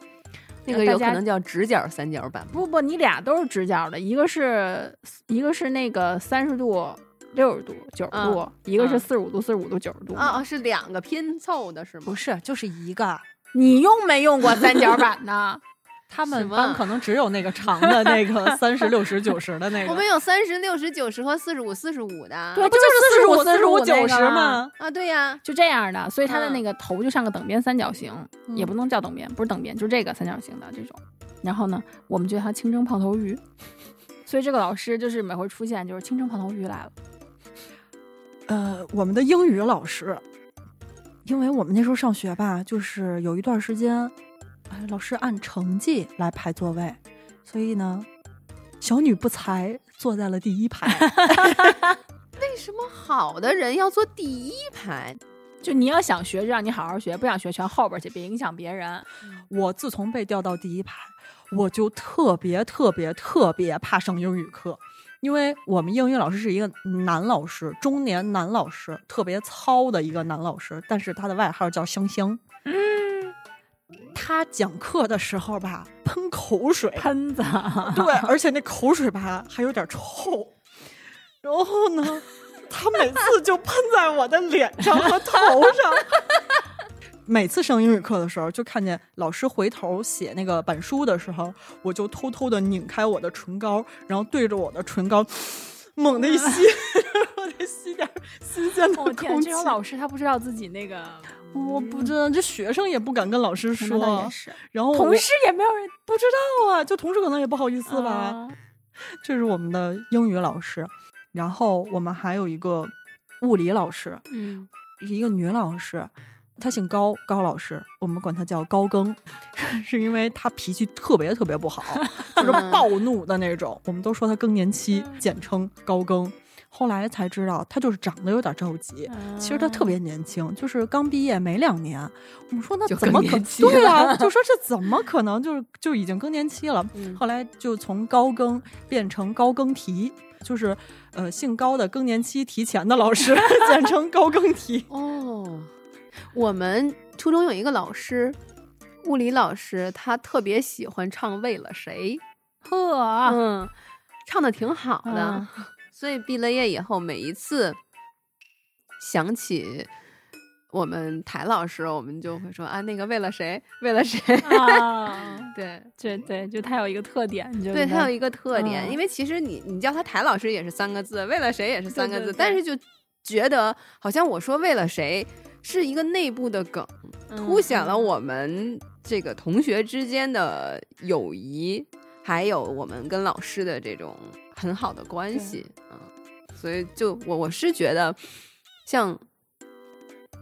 Speaker 4: 那个有可能叫直角三角板，
Speaker 3: 不不，你俩都是直角的，一个是一个是那个三十度、六十度、九十度，
Speaker 4: 嗯
Speaker 3: 一个是
Speaker 4: 嗯
Speaker 3: 四十五度、四十五度、九十度。
Speaker 4: 啊啊，是两个拼凑的是吗？
Speaker 2: 不是，就是一个。
Speaker 3: 你用没用过三角板呢？
Speaker 2: 他们班可能只有那个长的那个 三十六十九十的那个，
Speaker 4: 我们有三十六十九十和四十五四十五的。
Speaker 3: 对
Speaker 2: 不就是
Speaker 3: 四十五
Speaker 2: 四十五、
Speaker 3: 45
Speaker 2: 九十
Speaker 3: 吗
Speaker 2: 吗？
Speaker 4: 啊，对呀，
Speaker 3: 就这样的，所以它的
Speaker 4: 嗯
Speaker 3: 那个头就像个等边三角形，也
Speaker 2: 嗯
Speaker 3: 不能叫等边，不是等边，就是这个三角形的这种。然后呢，我们就叫它清蒸胖头鱼。所以这个老师就是每回出现就是清蒸胖头鱼来了。
Speaker 2: 呃，我们的英语老师，因为我们那时候上学吧，就是有一段时间，哎，老师按成绩来排座位，所以呢，小女不才坐在了第一排。
Speaker 4: 为什么好的人要坐第一排？
Speaker 3: 就你要想学，就让你好好学；不想学，全后边去，别影响别人。
Speaker 2: 我自从被调到第一排，我就特别特别特别怕上英语课，因为我们英语老师是一个男老师，中年男老师，特别糙的一个男老师，但是他的外号叫香香。
Speaker 3: 嗯，
Speaker 2: 他讲课的时候吧，喷口水，
Speaker 3: 喷子，
Speaker 2: 对，而且那口水吧还有点臭。然后呢，他每次就喷在我的脸上和头上。每次上英语课的时候，就看见老师回头写那个板书的时候，我就偷偷的拧开我的唇膏，然后对着我的唇膏 猛地一吸，我得吸点新鲜的
Speaker 3: 我 天，
Speaker 2: 空气。
Speaker 3: 这。种老师他不知道自己那个，
Speaker 2: 我不知道，这学生也不敢跟老师说，
Speaker 3: 是，
Speaker 2: 然后
Speaker 3: 同事也没有人
Speaker 2: 不知道啊，就同事可能也不好意思吧。
Speaker 3: 啊。
Speaker 2: 这是我们的英语老师，然后我们还有一个物理老师，
Speaker 4: 嗯，
Speaker 2: 一个女老师，她姓高，高老师，我们管他叫高更，是因为他脾气特别特别不好，就是暴怒的那种。我们都说他更年期，简称高更。后来才知道，他就是长得有点着急。其实他特别年轻，就是刚毕业没两年。我们说那怎么可
Speaker 4: 更年期
Speaker 2: 对啊？就说这怎么可能就是就已经更年期了？
Speaker 4: 嗯
Speaker 2: 后来就从高更变成高更提，就是呃姓高的更年期提前的老师，简称高更提。
Speaker 4: 哦，我们初中有一个老师，物理老师，他特别喜欢唱《为了谁》，
Speaker 3: 呵，
Speaker 4: 嗯，唱的挺好的，
Speaker 3: 嗯
Speaker 4: 所以毕了业以后，每一次想起我们台老师，我们就会说啊，那个为了谁，为了谁，
Speaker 3: 啊，
Speaker 4: 对。
Speaker 3: 对对，就他有一个特点，就
Speaker 4: 对他有一个特点，
Speaker 3: 嗯
Speaker 4: 因为其实你你叫他台老师也是三个字，为了谁也是三个字，
Speaker 3: 对对对
Speaker 4: 但是就觉得好像我说为了谁是一个内部的梗，凸显了我们这个同学之间的友谊，还有我们跟老师的这种很好的关系嗯。所以，就我我是觉得，像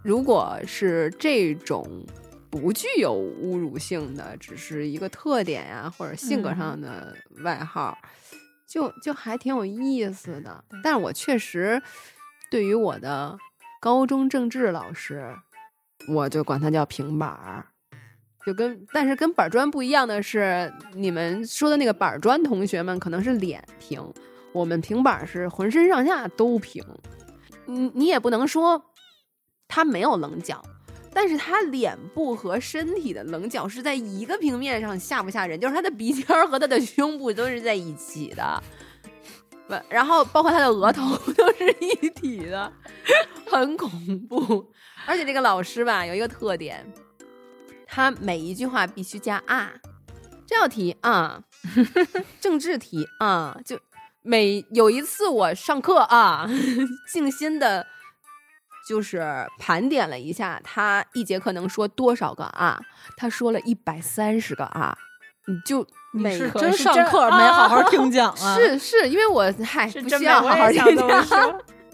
Speaker 4: 如果是这种不具有侮辱性的，只是一个特点呀、或者性格上的外号，就就还挺有意思的。但是我确实对于我的高中政治老师，我就管他叫平板儿。就跟但是跟板砖不一样的是，你们说的那个板砖同学们可能是脸平，我们平板是浑身上下都平。你你也不能说他没有棱角，但是他脸部和身体的棱角是在一个平面上吓不吓人，就是他的鼻尖和他的胸部都是在一起的。然后包括他的额头 都是一体的，很恐怖。而且这个老师吧，有一个特点，他每一句话必须加啊，这道题啊，政治题啊，就每有一次我上课啊，静心的，就是盘点了一下，他一节课能说多少个啊？他说了一百三十个啊，你就每
Speaker 2: 是真上课没好好 听讲啊？
Speaker 4: 是是因为我嗨
Speaker 3: 是
Speaker 4: 不需要好好听讲，
Speaker 3: 说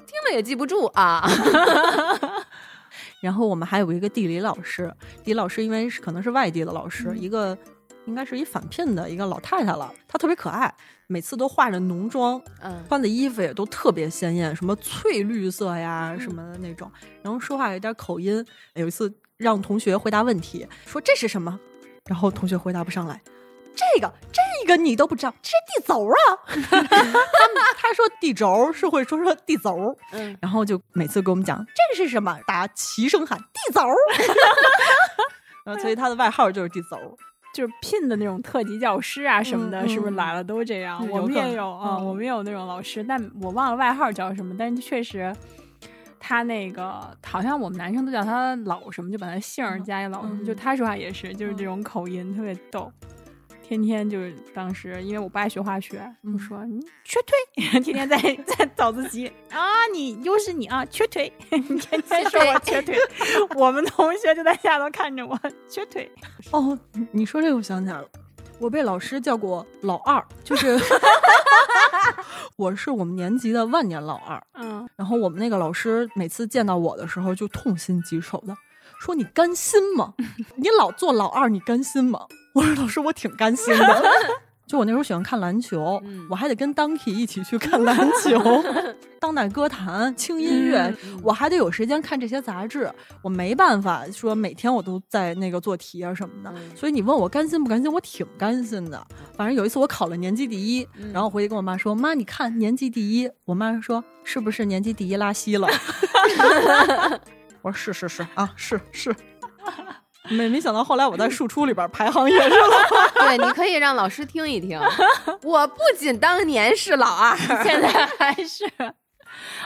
Speaker 4: 听了也记不住啊。
Speaker 2: 然后我们还有一个地理老师，地理老师因为是可能是外地的老师，
Speaker 3: 嗯
Speaker 2: 一个应该是一返聘的一个老太太了，她特别可爱，每次都化着浓妆，
Speaker 4: 嗯
Speaker 2: 穿的衣服也都特别鲜艳，什么翠绿色
Speaker 3: 嗯
Speaker 2: 呀什么的那种，然后说话有点口音。有一次让同学回答问题，说这是什么，然后同学回答不上来。这个这个你都不知道，这是地轴啊！他们他说地轴是会说说地轴，
Speaker 4: 嗯，
Speaker 2: 然后就每次给我们讲这个是什么，大家齐声喊地轴，然后所以他的外号就是地轴。
Speaker 3: 就是聘的那种特级教师啊什么的，
Speaker 2: 嗯
Speaker 3: 是不是
Speaker 2: 嗯
Speaker 3: 来了都这样？我们也有啊、
Speaker 2: 嗯
Speaker 3: 我们也有那种老师，但我忘了外号叫什么，但是确实。他那个好像我们男生都叫他老什么，就把他姓儿加一老什么，
Speaker 2: 嗯
Speaker 3: 就他说话也是，就是这种口音特别逗。天天就是当时，因为我不爱学化学，
Speaker 2: 嗯
Speaker 3: 我说你缺腿，天天在 在早自习啊，你又是你啊，缺腿，你天天说我缺腿，我们同学就在下头看着我缺腿，
Speaker 2: 哦，你你说这个我想起来了，我被老师叫过老二，就是我是我们年级的万年老二。
Speaker 3: 嗯，
Speaker 2: 然后我们那个老师每次见到我的时候就痛心疾首的说：“你甘心吗？你老做老二，你甘心吗？”我说：“老师，我挺甘心的。”就我那时候喜欢看篮球，
Speaker 4: 嗯
Speaker 2: 我还得跟 Donkey 一起去看篮球、当代歌坛、轻音乐，
Speaker 4: 嗯
Speaker 2: 我还得有时间看这些杂志。我没办法说每天我都在那个做题啊什么的，
Speaker 4: 嗯
Speaker 2: 所以你问我甘心不甘心，我挺甘心的。反正有一次我考了年级第一，
Speaker 4: 嗯
Speaker 2: 然后回去跟我妈说：“妈，你看年级第一。”我妈说：“是不是年级第一拉稀了？” 我说：“是是是啊，是是。”没没想到后来我在庶出里边排行也是了。
Speaker 4: 对，你可以让老师听一听。我不仅当年是老二，
Speaker 3: 现在还是。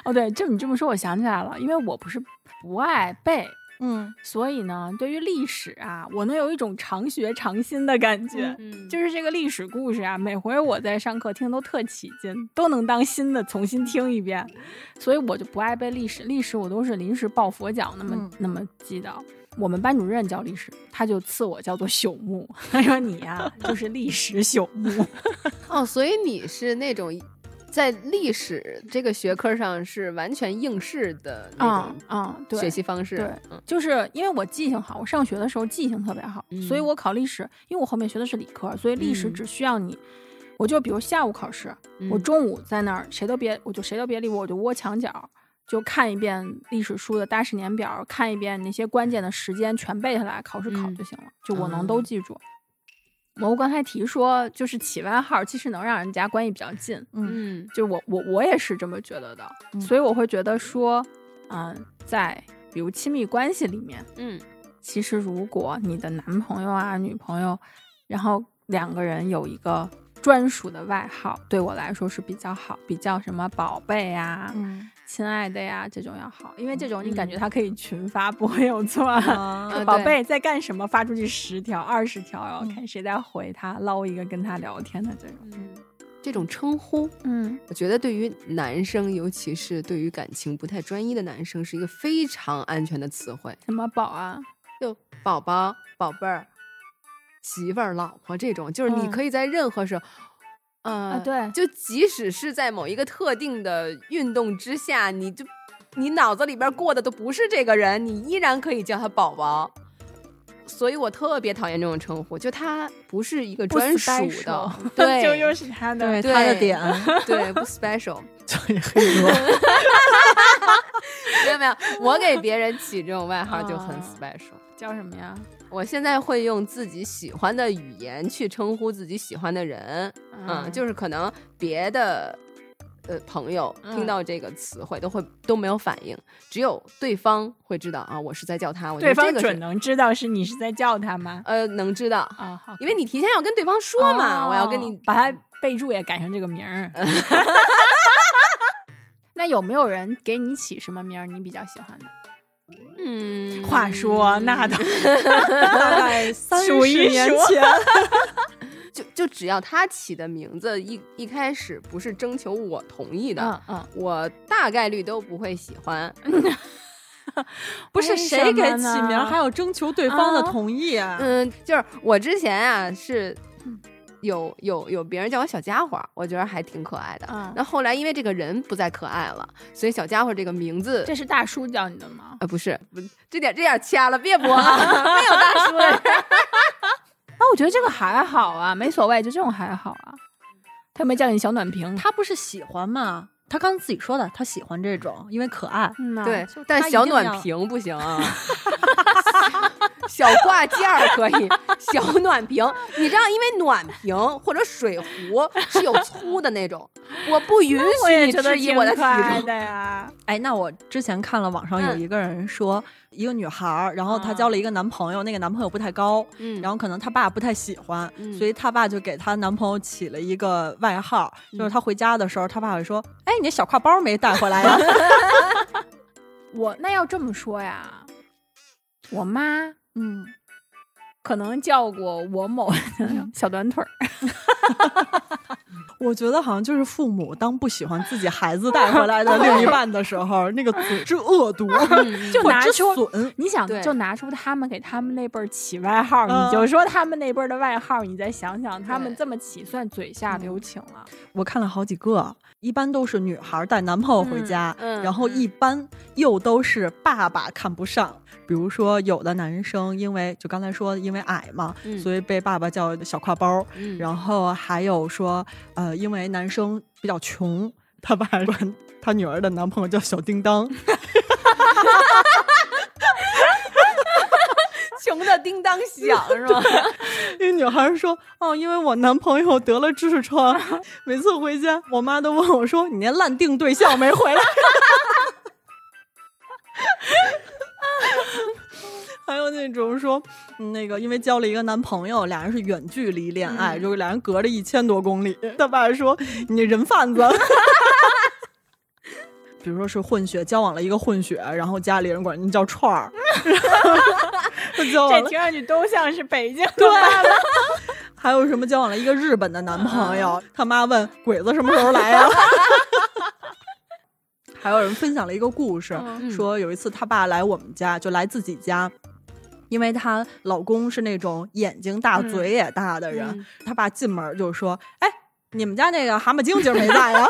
Speaker 3: 哦，对，就你这么说，我想起来了，因为我不是不爱背，
Speaker 2: 嗯，
Speaker 3: 所以呢，对于历史啊，我能有一种常学常新的感觉。
Speaker 4: 嗯
Speaker 3: 就是这个历史故事啊，每回我在上课听都特起劲，都能当新的重新听一遍，所以我就不爱背历史。历史我都是临时抱佛脚那么、
Speaker 2: 嗯
Speaker 3: 那么记的。我们班主任教历史，他就赐我叫做朽木，他说你呀、就是历史朽木。
Speaker 4: 哦，所以你是那种在历史这个学科上是完全应试的那
Speaker 3: 啊
Speaker 4: 种
Speaker 3: 啊，对，
Speaker 4: 学习方式。
Speaker 3: 对
Speaker 4: 嗯
Speaker 3: 就是因为我记性好，我上学的时候记性特别好，
Speaker 4: 嗯
Speaker 3: 所以我考历史，因为我后面学的是理科，所以历史
Speaker 4: 嗯
Speaker 3: 只需要你，我就比如下午考试，我
Speaker 4: 嗯
Speaker 3: 中午在那儿，谁都别，我就谁都别理我，我就窝墙角，就看一遍历史书的大事年表，看一遍那些关键的时间，全背下来，考试考
Speaker 4: 嗯
Speaker 3: 就行了，就我能
Speaker 4: 哦
Speaker 3: 都记住。我刚才提说，就是起外号，其实能让人家关系比较近，
Speaker 4: 嗯
Speaker 3: 就我我我也是这么觉得的，
Speaker 2: 嗯。
Speaker 3: 所以我会觉得说，嗯，在比如亲密关系里面，
Speaker 4: 嗯。
Speaker 3: 其实如果你的男朋友啊、女朋友，然后两个人有一个专属的外号，对我来说是比较好，比较什么宝贝啊、
Speaker 2: 嗯
Speaker 3: 亲爱的呀这种要好，因为这种你感觉
Speaker 4: 嗯
Speaker 3: 它可以群发，不会有错。宝贝在干什么？发出去十条、二十条，然后
Speaker 2: 嗯
Speaker 3: 看谁在回他，捞一个跟他聊天的这种。
Speaker 4: 嗯，这种称呼，
Speaker 3: 嗯，
Speaker 4: 我觉得对于男生，尤其是对于感情不太专一的男生，是一个非常安全的词汇。
Speaker 3: 什么宝啊？
Speaker 4: 就宝宝、宝贝儿、媳妇儿、老婆这种，就是你
Speaker 3: 嗯
Speaker 4: 可以在任何时候。呃，
Speaker 3: 啊对
Speaker 4: 就即使是在某一个特定的运动之下，你就你脑子里边过的都不是这个人，你依然可以叫他宝宝。所以我特别讨厌这种称呼，就他不是一个专属的，对，
Speaker 3: 就又是他的
Speaker 2: 对
Speaker 4: 对
Speaker 2: 他的点，
Speaker 4: 对不 special。
Speaker 2: 所以黑哥，
Speaker 4: 没有没有，我给别人起这种外号就很
Speaker 3: 啊
Speaker 4: special。
Speaker 3: 叫什么呀？
Speaker 4: 我现在会用自己喜欢的语言去称呼自己喜欢的人，嗯，就是可能别的呃朋友听
Speaker 3: 嗯
Speaker 4: 到这个词汇都会都没有反应，只有对方会知道啊，我是在叫他。我觉
Speaker 3: 对方
Speaker 4: 得这个
Speaker 3: 准能知道是你是在叫他吗？
Speaker 4: 呃能知道，
Speaker 3: 啊，好，
Speaker 4: 因为你提前要跟对方说嘛，我要跟你
Speaker 3: 哦把他备注也改成这个名儿。那有没有人给你起什么名儿你比较喜欢的？
Speaker 4: 嗯，
Speaker 3: 话说那都
Speaker 2: 大概三十年前，
Speaker 4: 就就只要他起的名字一一开始不是征求我同意的，
Speaker 3: 嗯嗯，
Speaker 4: 我大概率都不会喜欢。
Speaker 2: 不是谁给起名还要征求对方的
Speaker 3: 啊
Speaker 2: 同意啊？
Speaker 4: 嗯，就是我之前啊是有有有别人叫我小家伙，我觉得还挺可爱的。
Speaker 3: 嗯
Speaker 4: 那后来因为这个人不再可爱了，所以小家伙这个名字
Speaker 3: 这是大叔叫你的吗？
Speaker 4: 呃不是不这点这点掐了，别播啊，没有大叔。
Speaker 3: 啊，我觉得这个还好啊，没所谓，就这种还好啊。他没叫你小暖瓶？
Speaker 2: 他不是喜欢吗？他刚自己说的，他喜欢这种，因为可爱。
Speaker 3: 嗯呐
Speaker 4: 对，但小暖瓶不行啊。小挂件儿可以，小暖瓶，你知道，因为暖瓶或者水壶是有粗的那种，我不允许你质疑我的体
Speaker 3: 可爱
Speaker 4: 重。
Speaker 3: 的呀。
Speaker 2: 哎，那我之前看了网上有
Speaker 4: 嗯
Speaker 2: 一个人说，一个女孩儿，然后她
Speaker 3: 啊
Speaker 2: 交了一个男朋友，那个男朋友不太高，
Speaker 4: 嗯
Speaker 2: 然后可能她爸不太喜欢，
Speaker 4: 嗯
Speaker 2: 所以她爸就给她男朋友起了一个外号，
Speaker 4: 嗯
Speaker 2: 就是她回家的时候，她爸会说：“哎，你那小挎包没带回来呀
Speaker 3: 我那要这么说呀，我妈？”
Speaker 2: 嗯，
Speaker 3: 可能叫过我某 小短腿儿，
Speaker 2: 我觉得好像就是父母当不喜欢自己孩子带回来的另一半的时候，那个嘴之恶毒，
Speaker 3: 就拿出
Speaker 2: 损。
Speaker 3: 你想就拿出他们给他们那辈儿起外号，
Speaker 2: 嗯
Speaker 3: 你就说他们那辈儿的外号，你再想想，他们这么起算嘴下留情了。
Speaker 2: 我看了好几个，一般都是女孩带男朋友回家，
Speaker 4: 嗯嗯
Speaker 2: 然后一般又都是爸爸看不上。比如说，有的男生因为就刚才说，因为矮嘛，
Speaker 4: 嗯
Speaker 2: 所以被爸爸叫小挎包。
Speaker 4: 嗯
Speaker 2: 然后还有说，呃，因为男生比较穷，他爸管他女儿的男朋友叫小叮当。
Speaker 4: 穷的叮当响 是吗？
Speaker 2: 那女孩说：“哦，因为我男朋友得了痔疮，每次回家，我妈都问我说：‘你那烂定对象没回来？’ 还有那种说，嗯那个因为交了一个男朋友，俩人是远距离恋爱，就是俩人隔着一千多公里。他爸说：‘你这人贩子。’比如说是混血，交往了一个混血，然后家里人管人叫串儿，
Speaker 3: 这听上去都像是北京的
Speaker 2: 对。
Speaker 3: 爸爸。
Speaker 2: 还有什么交往了一个日本的男朋友，他妈问鬼子什么时候来呀、还有人分享了一个故事，
Speaker 3: 嗯。
Speaker 2: 说有一次他爸来我们家，就来自己家。因为她老公是那种眼睛大、
Speaker 3: 嗯。
Speaker 2: 嘴也大的人，
Speaker 4: 嗯
Speaker 2: 她爸进门就说：“哎，你们家那个蛤蟆精今儿没在呀？”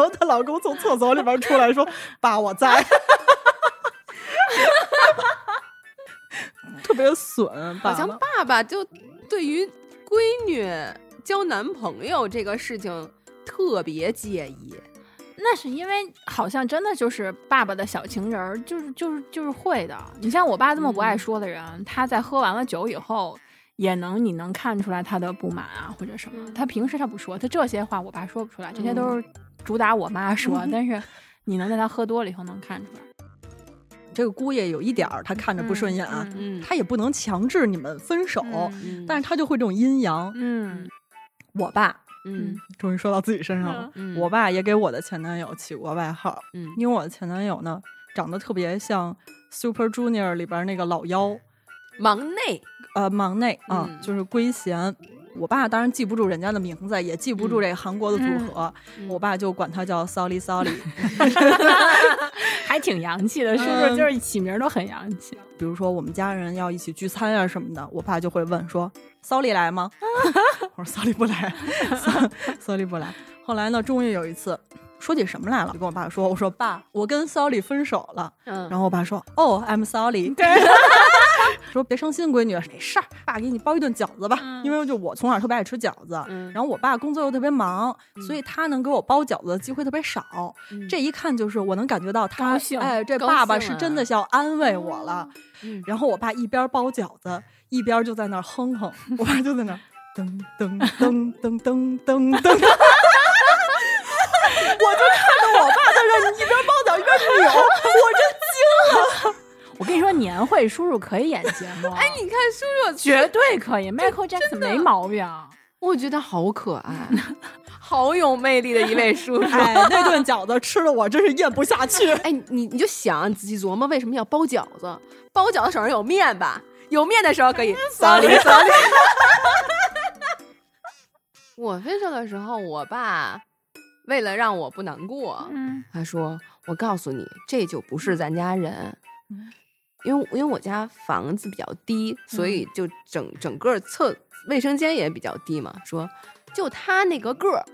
Speaker 2: 然后她老公从厕所里边出来说：“ 爸，我在。”特别损，
Speaker 4: 好像
Speaker 2: 爸
Speaker 4: 爸爸就对于闺女交男朋友这个事情特别介意。
Speaker 3: 那是因为好像真的就是爸爸的小情人儿，就是就是就是会的。你像我爸这么不爱说的人，他在喝完了酒以后，也能你能看出来他的不满啊或者什么。他平时他不说，他这些话我爸说不出来，这些都是主打我妈说。但是你能在他喝多了以后能看出来。
Speaker 2: 这个姑爷有一点儿他看着不顺眼，啊
Speaker 3: 嗯
Speaker 4: 嗯
Speaker 2: 他也不能强制你们分手，
Speaker 3: 嗯
Speaker 2: 但是他就会这种阴阳。
Speaker 3: 嗯
Speaker 2: 我爸
Speaker 4: 嗯
Speaker 2: 终于说到自己身上了，
Speaker 4: 嗯
Speaker 2: 我爸也给我的前男友起过外号，
Speaker 4: 嗯
Speaker 2: 因为我的前男友呢长得特别像 Super Junior 里边那个老妖，
Speaker 4: 忙内
Speaker 2: 呃，忙内啊，
Speaker 4: 嗯
Speaker 2: 就是圭贤。我爸当然记不住人家的名字，也记不住这个韩国的组合，
Speaker 4: 嗯
Speaker 2: 我爸就管他叫 Sorry Sorry。
Speaker 3: 还挺洋气的，是不是？
Speaker 2: 嗯
Speaker 3: 就是起名都很洋气。
Speaker 2: 比如说我们家人要一起聚餐啊什么的，我爸就会问说：“Sorry 来吗？” 我说：“Sorry 不来，Sorry 不来。”后来呢，终于有一次说起什么来了，就跟我爸说：“我说爸，我跟 Sorry 分手了。”
Speaker 4: 嗯
Speaker 2: 然后我爸说：“哦，I'm sorry。”
Speaker 3: 对，
Speaker 2: 说别伤心，闺女，没事儿，爸给你包一顿饺子吧。
Speaker 3: 嗯
Speaker 2: 因为就我从小特别爱吃饺子，
Speaker 4: 嗯
Speaker 2: 然后我爸工作又特别忙，所以他能给我包饺子的机会特别少。
Speaker 4: 嗯
Speaker 2: 这一看就是我能感觉到他
Speaker 3: 高兴
Speaker 2: 哎，这爸爸是真的是要安慰我了。
Speaker 4: 嗯
Speaker 2: 然后我爸一边包饺子，一边就在那儿哼哼，我爸就在那儿噔噔噔噔噔噔噔。我就看到我爸在这儿一边包饺一边扭，我真惊了。
Speaker 3: 我跟你说，年会叔叔可以演节目，哎，
Speaker 4: 你看叔叔，
Speaker 3: 绝对可以，Michael Jackson 没毛病。
Speaker 4: 我觉得好可爱，好有魅力的一位叔叔。
Speaker 2: 哎，那顿饺子吃的我真是咽不下去。
Speaker 4: 哎，你你就想，你仔细琢磨，为什么要包饺子？包饺子手上有面吧？有面的时候可以 sorry sorry。我分手的时候，我爸为了让我不难过，
Speaker 3: 嗯
Speaker 4: 他说：“我告诉你，这就不是咱家人。”因为因为我家房子比较低，所以就整整个厕卫生间也比较低嘛。说就他那个个儿，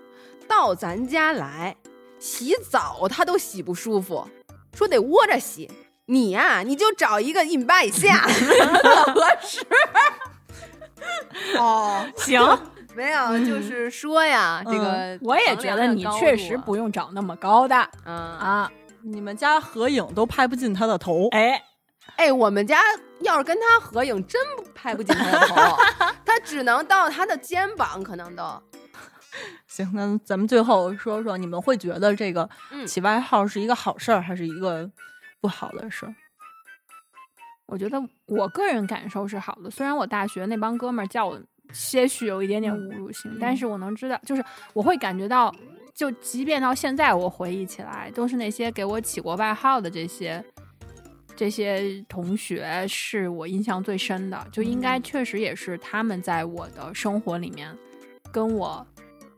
Speaker 4: 到咱家来洗澡他都洗不舒服，说得窝着洗。你呀、你就找一个一米八以下合适。
Speaker 2: 哦，
Speaker 3: 行，
Speaker 4: 没有，就是说呀，这个
Speaker 3: 嗯我也觉得你确实不
Speaker 4: 用
Speaker 3: 用找那么高的
Speaker 4: 嗯。
Speaker 3: 啊。
Speaker 2: 你们家合影都拍不进他的头。
Speaker 3: 哎，
Speaker 4: 哎，我们家要是跟他合影，真拍不进他的头，他只能到他的肩膀，可能都。
Speaker 2: 行，那咱们最后说说，你们会觉得这个
Speaker 4: 嗯
Speaker 2: 起外号是一个好事儿，还是一个不好的事儿？
Speaker 3: 我觉得我个人感受是好的，虽然我大学那帮哥们儿叫我些许有一点点侮辱性，但是我能知道，就是我会感觉到，就即便到现在我回忆起来，都是那些给我起过外号的这些这些同学是我印象最深的，就应该确实也是他们在我的生活里面跟我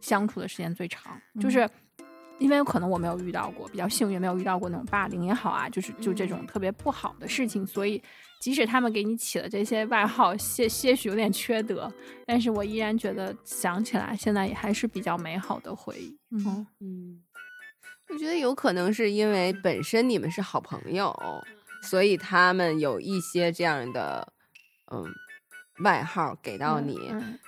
Speaker 3: 相处的时间最长，就是。因为可能我没有遇到过，比较幸运没有遇到过那种霸凌也好啊，就是就这种特别不好的事情，所以即使他们给你起了这些外号，些些许有点缺德，但是我依然觉得想起来现在也还是比较美好的回忆。嗯，
Speaker 4: 嗯，我觉得有可能是因为本身你们是好朋友，所以他们有一些这样的嗯外号给到你。
Speaker 3: 嗯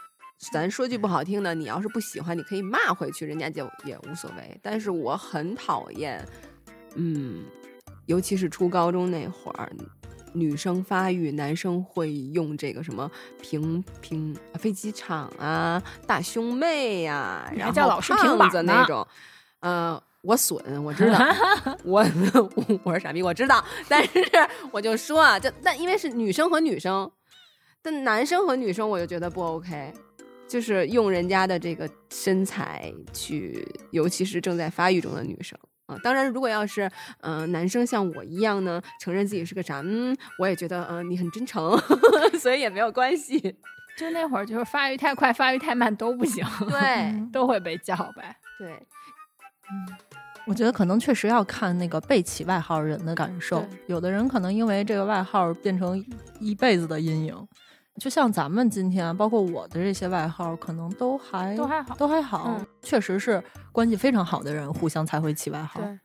Speaker 4: 咱说句不好听的，你要是不喜欢，你可以骂回去，人家就也无所谓。但是我很讨厌，嗯，尤其是初高中那会儿，女生发育，男生会用这个什么平平飞机场啊、大胸妹呀、然后
Speaker 3: 叫老
Speaker 4: 胖子那种，呃。我损，我知道，我我是傻逼，我知道，但是我就说啊，就但因为是女生和女生，但男生和女生我就觉得不 OK，就是用人家的这个身材去，尤其是正在发育中的女生啊。当然，如果要是嗯、呃男生像我一样呢，承认自己是个傻，嗯，我也觉得嗯、呃你很真诚，所以也没有关系。
Speaker 3: 就那会儿就是发育太快、发育太慢都不行，
Speaker 4: 对
Speaker 3: 都会被叫呗。
Speaker 4: 对，嗯
Speaker 2: 我觉得可能确实要看那个被起外号人的感受，有的人可能因为这个外号变成一辈子的阴影。就像咱们今天，包括我的这些外号，可能都还
Speaker 3: 都还好
Speaker 2: 都还好，
Speaker 3: 嗯
Speaker 2: 确实是关系非常好的人互相才会起外号。
Speaker 3: 对，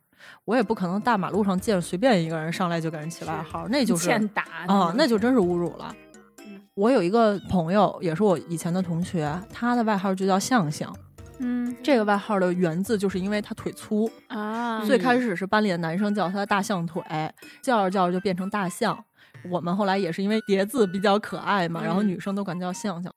Speaker 2: 我也不可能大马路上见随便一个人上来就给人起外号，那就是
Speaker 3: 欠打
Speaker 2: 啊，那就真是侮辱了。
Speaker 4: 嗯
Speaker 2: 我有一个朋友，也是我以前的同学，他的外号就叫象象。
Speaker 3: 嗯
Speaker 2: 这个外号的源自就是因为他腿粗，
Speaker 3: 啊，
Speaker 2: 最开始是班里的男生叫他大象腿，叫着叫着就变成大象。我们后来也是因为叠字比较可爱嘛，然后
Speaker 4: 嗯
Speaker 2: 女生都管叫象象。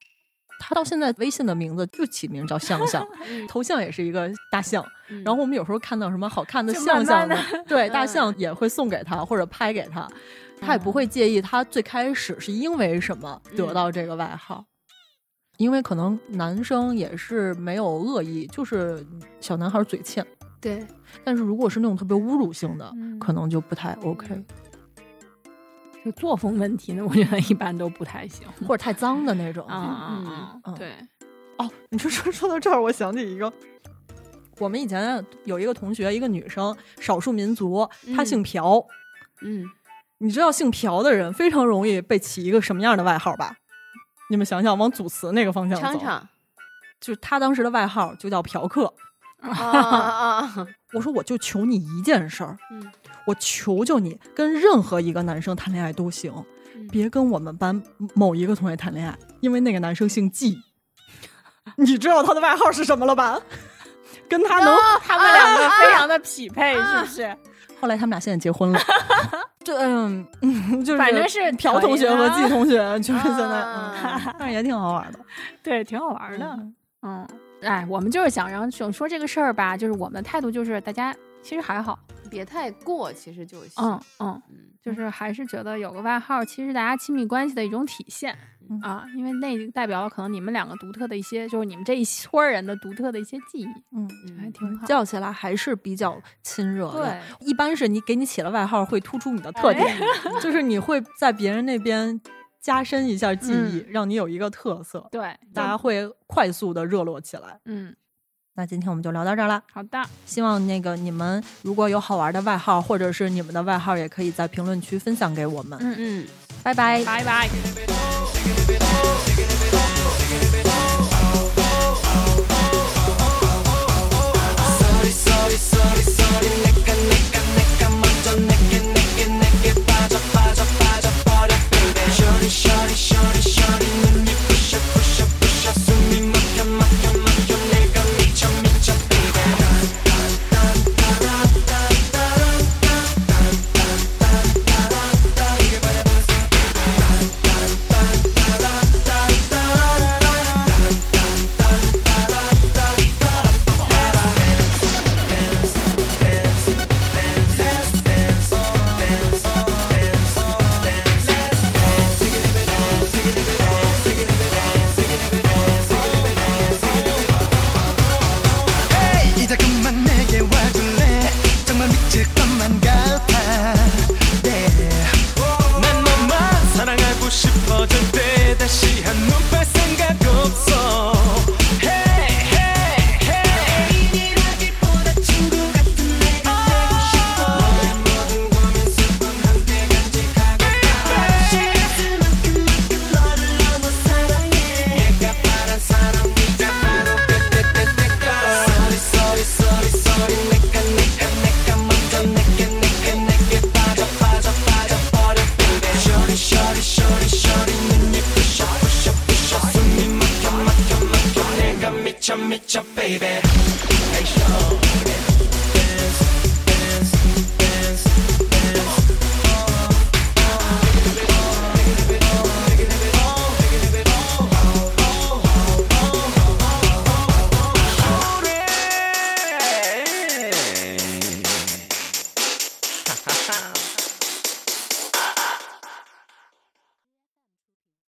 Speaker 2: 他到现在微信的名字就起名叫象象，头像也是一个大象。
Speaker 4: 嗯
Speaker 2: 然后我们有时候看到什么好看的象象对 大象也会送给他或者拍给他，他也不会介意他最开始是因为什么得到这个外号。因为可能男生也是没有恶意，就是小男孩嘴欠。
Speaker 4: 对，
Speaker 2: 但是如果是那种特别侮辱性的，
Speaker 3: 嗯
Speaker 2: 可能就不太 OK，
Speaker 3: 就作风问题呢，我觉得一般都不太行
Speaker 2: 或者太脏的那种。
Speaker 3: 啊啊啊！
Speaker 2: 嗯
Speaker 3: 对，
Speaker 2: 哦，你说说说到这儿，我想起一个，我们以前有一个同学，一个女生，少数民族，她姓朴。
Speaker 4: 嗯，
Speaker 2: 你知道姓朴的人非常容易被起一个什么样的外号吧？你们想想，往祖祠那个方向走，
Speaker 4: 尝尝
Speaker 2: 就是他当时的外号就叫嫖客。
Speaker 4: 啊啊啊！
Speaker 2: 我说我就求你一件事儿，
Speaker 4: 嗯
Speaker 2: 我求求你跟任何一个男生谈恋爱都行，
Speaker 4: 嗯
Speaker 2: 别跟我们班某一个同学谈恋爱，因为那个男生姓季。你知道他的外号是什么了吧？跟他能，
Speaker 3: 他们两个非常的匹配，是不是？
Speaker 2: 后来他们俩现在结婚了。这嗯嗯，就是
Speaker 3: 反正是
Speaker 2: 朴同学和季同学，就是现在，但是也挺好玩的。
Speaker 3: 对，挺好玩的。嗯，哎，我们就是想让想说这个事儿吧，就是我们的态度就是大家其实还好，
Speaker 4: 别太过，其实就行。
Speaker 3: 嗯嗯，
Speaker 4: 嗯
Speaker 3: 就是还是觉得有个外号，其实大家亲密关系的一种体现、
Speaker 2: 嗯
Speaker 3: 啊，因为那代表了可能你们两个独特的一些，就是你们这一 撮人的独特的一些记忆，
Speaker 2: 嗯，
Speaker 3: 还挺好。
Speaker 2: 叫起来还是比较亲热的。
Speaker 3: 对，
Speaker 2: 一般是你给你起了外号，会突出你的特点，就是你会在别人那边加深一下记忆，让你有一个特色，
Speaker 3: 对，
Speaker 2: 大家会快速的热络起来。
Speaker 3: 嗯，
Speaker 2: 那今天我们就聊到这儿了。
Speaker 3: 好的，
Speaker 2: 希望那个你们如果有好玩的外号，或者是你们的外号，也可以在评论区分享给我们。
Speaker 3: 嗯
Speaker 4: 嗯。
Speaker 2: 拜拜。
Speaker 3: 拜拜。